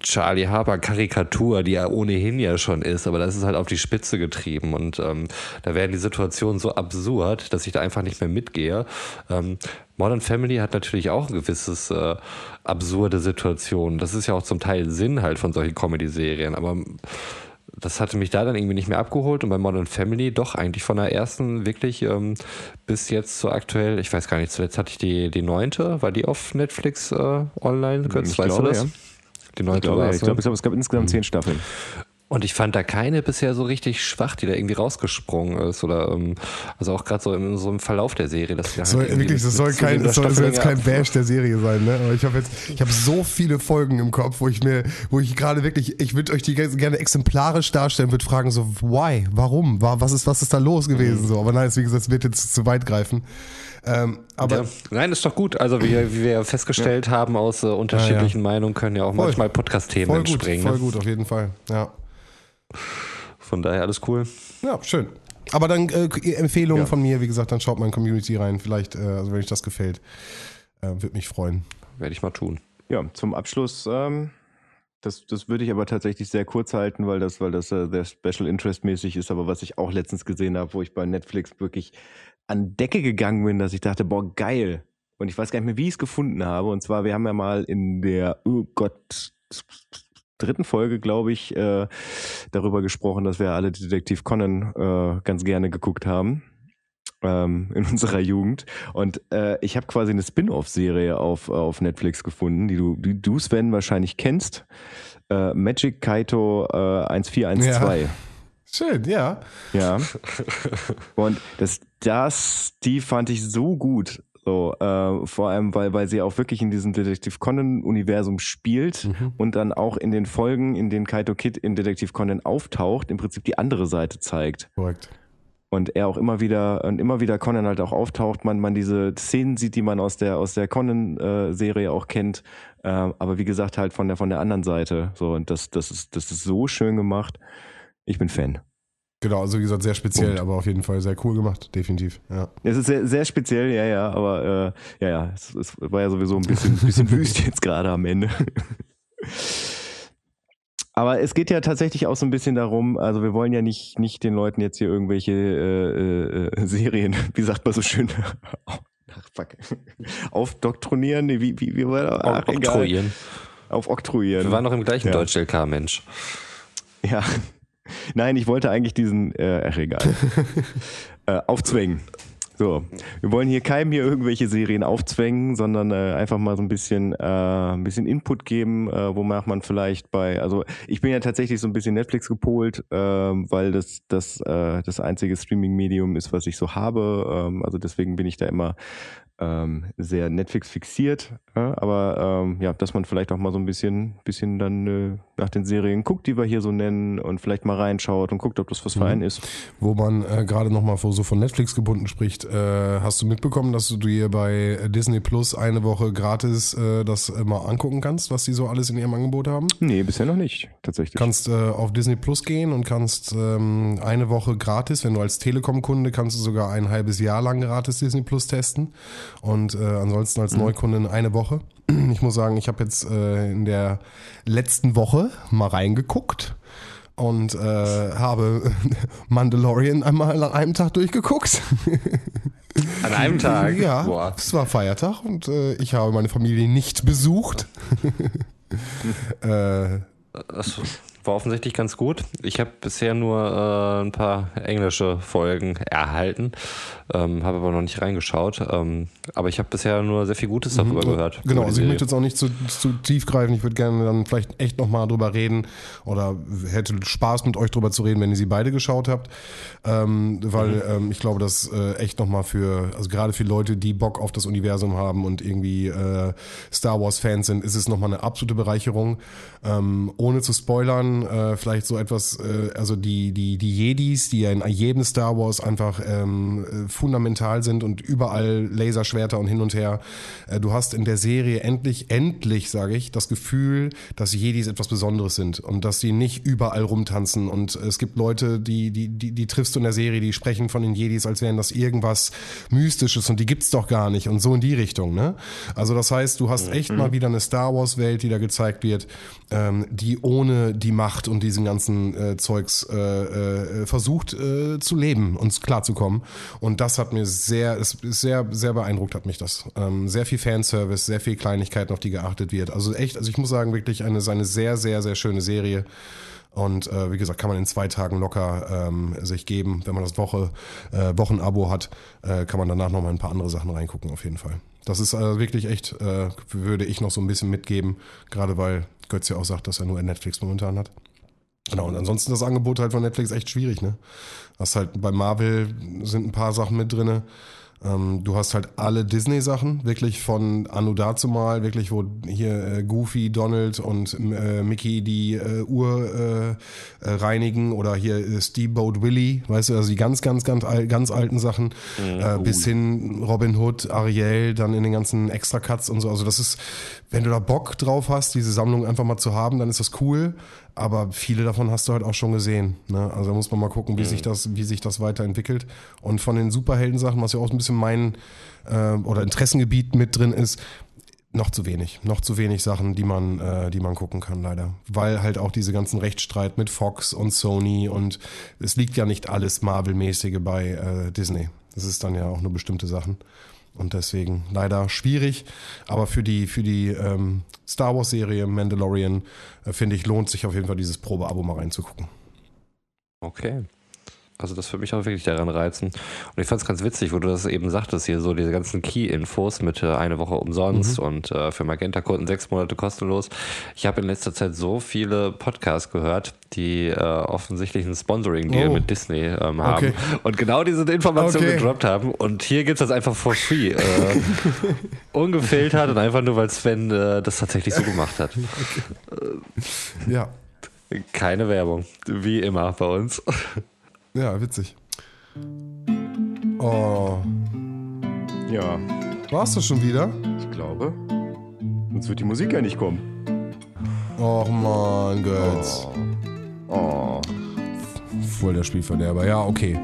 Speaker 4: Charlie Harper Karikatur, die er ohnehin ja schon ist, aber das ist halt auf die Spitze getrieben und ähm, da werden die Situationen so absurd, dass ich da einfach nicht mehr mitgehe. Ähm, Modern Family hat natürlich auch ein gewisses äh, absurde Situationen. Das ist ja auch zum Teil Sinn halt von solchen Comedy-Serien, aber das hatte mich da dann irgendwie nicht mehr abgeholt und bei Modern Family doch eigentlich von der ersten wirklich ähm, bis jetzt so aktuell, ich weiß gar nicht, zuletzt hatte ich die, die neunte, war die auf Netflix äh, online? Götz,
Speaker 3: ich weißt glaube, du das? Ja.
Speaker 4: Die neunte
Speaker 3: ich glaube, ja, ich glaube, glaub, es gab insgesamt zehn Staffeln.
Speaker 4: Und ich fand da keine bisher so richtig schwach, die da irgendwie rausgesprungen ist. Oder ähm, also auch gerade so in so einem Verlauf der Serie. Dass
Speaker 1: halt soll, wirklich, das soll, kein, das soll, soll jetzt kein Bash der Serie sein, ne? Aber ich habe jetzt, ich habe so viele Folgen im Kopf, wo ich mir, wo ich gerade wirklich, ich würde euch die gerne exemplarisch darstellen, würde fragen so, why? Warum? Was ist, was ist da los gewesen? Mhm. So, aber nein, wie gesagt, es wird jetzt zu weit greifen.
Speaker 4: Ähm, aber ja. Nein, ist doch gut. Also wie, wie wir festgestellt ja. haben aus äh, unterschiedlichen ja, Meinungen können ja auch voll, manchmal Podcast-Themen entspringen.
Speaker 1: Voll ne? gut, auf jeden Fall. Ja.
Speaker 4: Von daher alles cool.
Speaker 1: Ja, schön. Aber dann äh, Empfehlungen von mir, wie gesagt, dann schaut mal in Community rein. Vielleicht, äh, also wenn euch das gefällt, äh, würde mich freuen.
Speaker 4: Werde ich mal tun.
Speaker 3: Ja, zum Abschluss. Ähm das, das würde ich aber tatsächlich sehr kurz halten, weil das, weil das äh, sehr Special Interest mäßig ist. Aber was ich auch letztens gesehen habe, wo ich bei Netflix wirklich an Decke gegangen bin, dass ich dachte, boah, geil. Und ich weiß gar nicht mehr, wie ich es gefunden habe. Und zwar, wir haben ja mal in der, oh Gott, dritten Folge, glaube ich, äh, darüber gesprochen, dass wir alle Detektiv Conan äh, ganz gerne geguckt haben ähm, in unserer Jugend. Und äh, ich habe quasi eine Spin-off-Serie auf, auf Netflix gefunden, die du, die du Sven wahrscheinlich kennst. Äh, Magic Kaito äh, 1412. Ja.
Speaker 1: Schön, ja.
Speaker 3: Ja. Und das, das, die fand ich so gut. So, äh, vor allem, weil, weil sie auch wirklich in diesem Detektiv Conan-Universum spielt mhm. und dann auch in den Folgen, in denen Kaito Kid in Detektiv Conan auftaucht, im Prinzip die andere Seite zeigt.
Speaker 1: Korrekt.
Speaker 3: Und er auch immer wieder und immer wieder Conan halt auch auftaucht, man, man diese Szenen sieht, die man aus der, aus der Conan-Serie auch kennt. Äh, aber wie gesagt, halt von der, von der anderen Seite. So, und das, das ist, das ist so schön gemacht. Ich bin Fan.
Speaker 1: Genau, also wie gesagt, sehr speziell, Punkt. aber auf jeden Fall sehr cool gemacht, definitiv. Ja.
Speaker 3: Es ist sehr, sehr speziell, ja, ja, aber äh, ja, ja, es, es, war ja sowieso ein bisschen, bisschen wüst jetzt gerade am Ende. Aber es geht ja tatsächlich auch so ein bisschen darum, also wir wollen ja nicht, nicht den Leuten jetzt hier irgendwelche äh, äh, Serien, wie sagt man so schön, ach, fuck, aufdoktrinieren, wie, wie, wie war das?
Speaker 4: Ach, Oktroyieren.
Speaker 3: Aufoktroyieren.
Speaker 4: Wir waren noch im gleichen ja. Deutsch-LK, Mensch.
Speaker 3: Ja, Nein, ich wollte eigentlich diesen, äh, ach egal, äh, aufzwängen. So, wir wollen hier keinem hier irgendwelche Serien aufzwängen, sondern äh, einfach mal so ein bisschen, äh, ein bisschen Input geben, äh, womach man vielleicht bei, also ich bin ja tatsächlich so ein bisschen Netflix gepolt, äh, weil das das äh, das einzige Streaming-Medium ist, was ich so habe. Ähm, also deswegen bin ich da immer ähm, sehr Netflix fixiert, ja, aber ähm, ja, dass man vielleicht auch mal so ein bisschen, bisschen dann äh, nach den Serien guckt, die wir hier so nennen und vielleicht mal reinschaut und guckt, ob das was für mhm. einen ist.
Speaker 1: Wo man äh, gerade nochmal so von Netflix gebunden spricht, äh, hast du mitbekommen, dass du dir bei Disney Plus eine Woche gratis äh, das mal angucken kannst, was die so alles in ihrem Angebot haben?
Speaker 3: Nee, bisher noch nicht, tatsächlich.
Speaker 1: Kannst äh, auf Disney Plus gehen und kannst ähm, eine Woche gratis, wenn du als Telekom-Kunde kannst du sogar ein halbes Jahr lang gratis Disney Plus testen und äh, ansonsten als mhm. Neukundin eine Woche. Ich muss sagen, ich habe jetzt äh, in der letzten Woche mal reingeguckt und äh, habe Mandalorian einmal an einem Tag durchgeguckt.
Speaker 4: An einem Tag?
Speaker 1: Ja, Boah. es war Feiertag und äh, ich habe meine Familie nicht besucht.
Speaker 4: äh. War offensichtlich ganz gut. Ich habe bisher nur äh, ein paar englische Folgen erhalten, ähm, habe aber noch nicht reingeschaut. Ähm, aber ich habe bisher nur sehr viel Gutes darüber mhm. gehört.
Speaker 1: Genau, also ich möchte jetzt auch nicht zu, zu tief greifen. Ich würde gerne dann vielleicht echt nochmal drüber reden oder hätte Spaß mit euch drüber zu reden, wenn ihr sie beide geschaut habt. Ähm, weil mhm. ähm, ich glaube, dass äh, echt nochmal für, also gerade für Leute, die Bock auf das Universum haben und irgendwie äh, Star Wars-Fans sind, ist es nochmal eine absolute Bereicherung. Ähm, ohne zu spoilern, äh, vielleicht so etwas, äh, also die, die, die Jedis, die ja in jedem Star Wars einfach ähm, äh, fundamental sind und überall Laserschwerter und hin und her. Äh, du hast in der Serie endlich, endlich, sage ich, das Gefühl, dass Jedis etwas Besonderes sind und dass sie nicht überall rumtanzen. Und es gibt Leute, die, die, die, die triffst du in der Serie, die sprechen von den Jedis, als wären das irgendwas Mystisches und die gibt's doch gar nicht und so in die Richtung. Ne? Also das heißt, du hast echt mhm. mal wieder eine Star Wars Welt, die da gezeigt wird, ähm, die ohne die Macht und diesen ganzen äh, Zeugs äh, äh, versucht äh, zu leben und klarzukommen. Und das hat mir sehr, ist sehr, sehr beeindruckt hat mich das. Ähm, sehr viel Fanservice, sehr viel Kleinigkeiten, auf die geachtet wird. Also echt, also ich muss sagen, wirklich eine, eine sehr, sehr, sehr schöne Serie. Und äh, wie gesagt, kann man in zwei Tagen locker ähm, sich geben. Wenn man das Woche, äh, Wochenabo hat, äh, kann man danach nochmal ein paar andere Sachen reingucken, auf jeden Fall. Das ist äh, wirklich echt, äh, würde ich noch so ein bisschen mitgeben, gerade weil Götz ja auch sagt, dass er nur Netflix momentan hat. Genau, und ansonsten das Angebot halt von Netflix echt schwierig, ne? Was halt bei Marvel sind ein paar Sachen mit drinne. Ähm, du hast halt alle Disney-Sachen, wirklich von Anno dazumal, wirklich, wo hier äh, Goofy, Donald und äh, Mickey die äh, Uhr äh, äh, reinigen oder hier äh, Steamboat Willie, weißt du, also die ganz, ganz, ganz, ganz alten Sachen, mhm, bis hin Robin Hood, Ariel, dann in den ganzen Extra-Cuts und so. Also das ist, wenn du da Bock drauf hast, diese Sammlung einfach mal zu haben, dann ist das cool. Aber viele davon hast du halt auch schon gesehen. Ne? Also da muss man mal gucken, wie mhm. sich das, wie sich das weiterentwickelt. Und von den Superhelden-Sachen, was ja auch ein bisschen mein äh, oder Interessengebiet mit drin ist, noch zu wenig, noch zu wenig Sachen, die man, äh, die man gucken kann, leider. Weil halt auch diese ganzen Rechtsstreit mit Fox und Sony und es liegt ja nicht alles Marvel-mäßige bei äh, Disney. Das ist dann ja auch nur bestimmte Sachen. Und deswegen leider schwierig. Aber für die, für die ähm, Star Wars-Serie Mandalorian, äh, finde ich, lohnt sich auf jeden Fall dieses Probeabo mal reinzugucken.
Speaker 4: Okay. Also das würde mich auch wirklich daran reizen. Und ich fand es ganz witzig, wo du das eben sagtest, hier so diese ganzen Key-Infos mit äh, eine Woche umsonst mhm. und äh, für Magenta-Kunden sechs Monate kostenlos. Ich habe in letzter Zeit so viele Podcasts gehört, die äh, offensichtlich einen Sponsoring-Deal oh. mit Disney ähm, haben okay. und genau diese Informationen okay. gedroppt haben. Und hier gibt es das einfach for free. Äh, ungefiltert und einfach nur, weil Sven äh, das tatsächlich so gemacht hat. Okay.
Speaker 1: ja.
Speaker 4: Keine Werbung, wie immer bei uns.
Speaker 1: Ja, witzig. Oh.
Speaker 3: Ja.
Speaker 1: Warst du schon wieder?
Speaker 3: Ich glaube. Sonst wird die Musik ja nicht kommen.
Speaker 1: Och man, Götz.
Speaker 3: Oh. oh.
Speaker 1: Voll der Spielverderber. Ja, okay.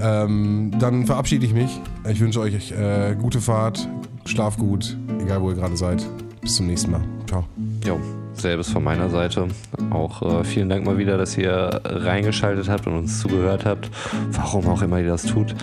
Speaker 1: Ähm, dann verabschiede ich mich. Ich wünsche euch äh, gute Fahrt. Schlaf gut, egal wo ihr gerade seid. Bis zum nächsten Mal. Ciao.
Speaker 4: Jo selbes von meiner Seite. Auch äh, vielen Dank mal wieder, dass ihr reingeschaltet habt und uns zugehört habt. Warum auch immer ihr das tut.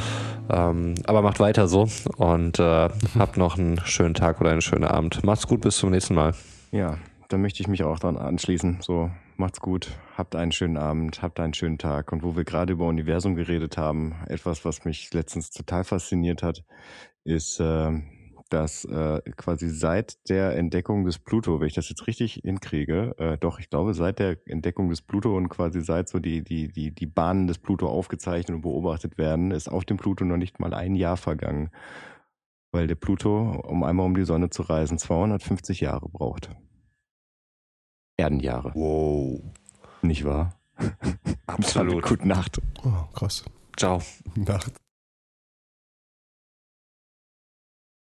Speaker 4: Ähm, aber macht weiter so und äh, habt noch einen schönen Tag oder einen schönen Abend. Macht's gut, bis zum nächsten Mal.
Speaker 3: Ja, dann möchte ich mich auch dran anschließen. So, macht's gut, habt einen schönen Abend, habt einen schönen Tag. Und wo wir gerade über Universum geredet haben, etwas, was mich letztens total fasziniert hat, ist äh, dass äh, quasi seit der Entdeckung des Pluto, wenn ich das jetzt richtig hinkriege, äh, doch, ich glaube, seit der Entdeckung des Pluto und quasi seit so die, die, die, die Bahnen des Pluto aufgezeichnet und beobachtet werden, ist auf dem Pluto noch nicht mal ein Jahr vergangen. Weil der Pluto, um einmal um die Sonne zu reisen, 250 Jahre braucht. Erdenjahre.
Speaker 1: Wow.
Speaker 3: Nicht wahr?
Speaker 4: Absolut.
Speaker 3: Gute Nacht.
Speaker 1: Oh, krass.
Speaker 4: Ciao.
Speaker 1: Nacht.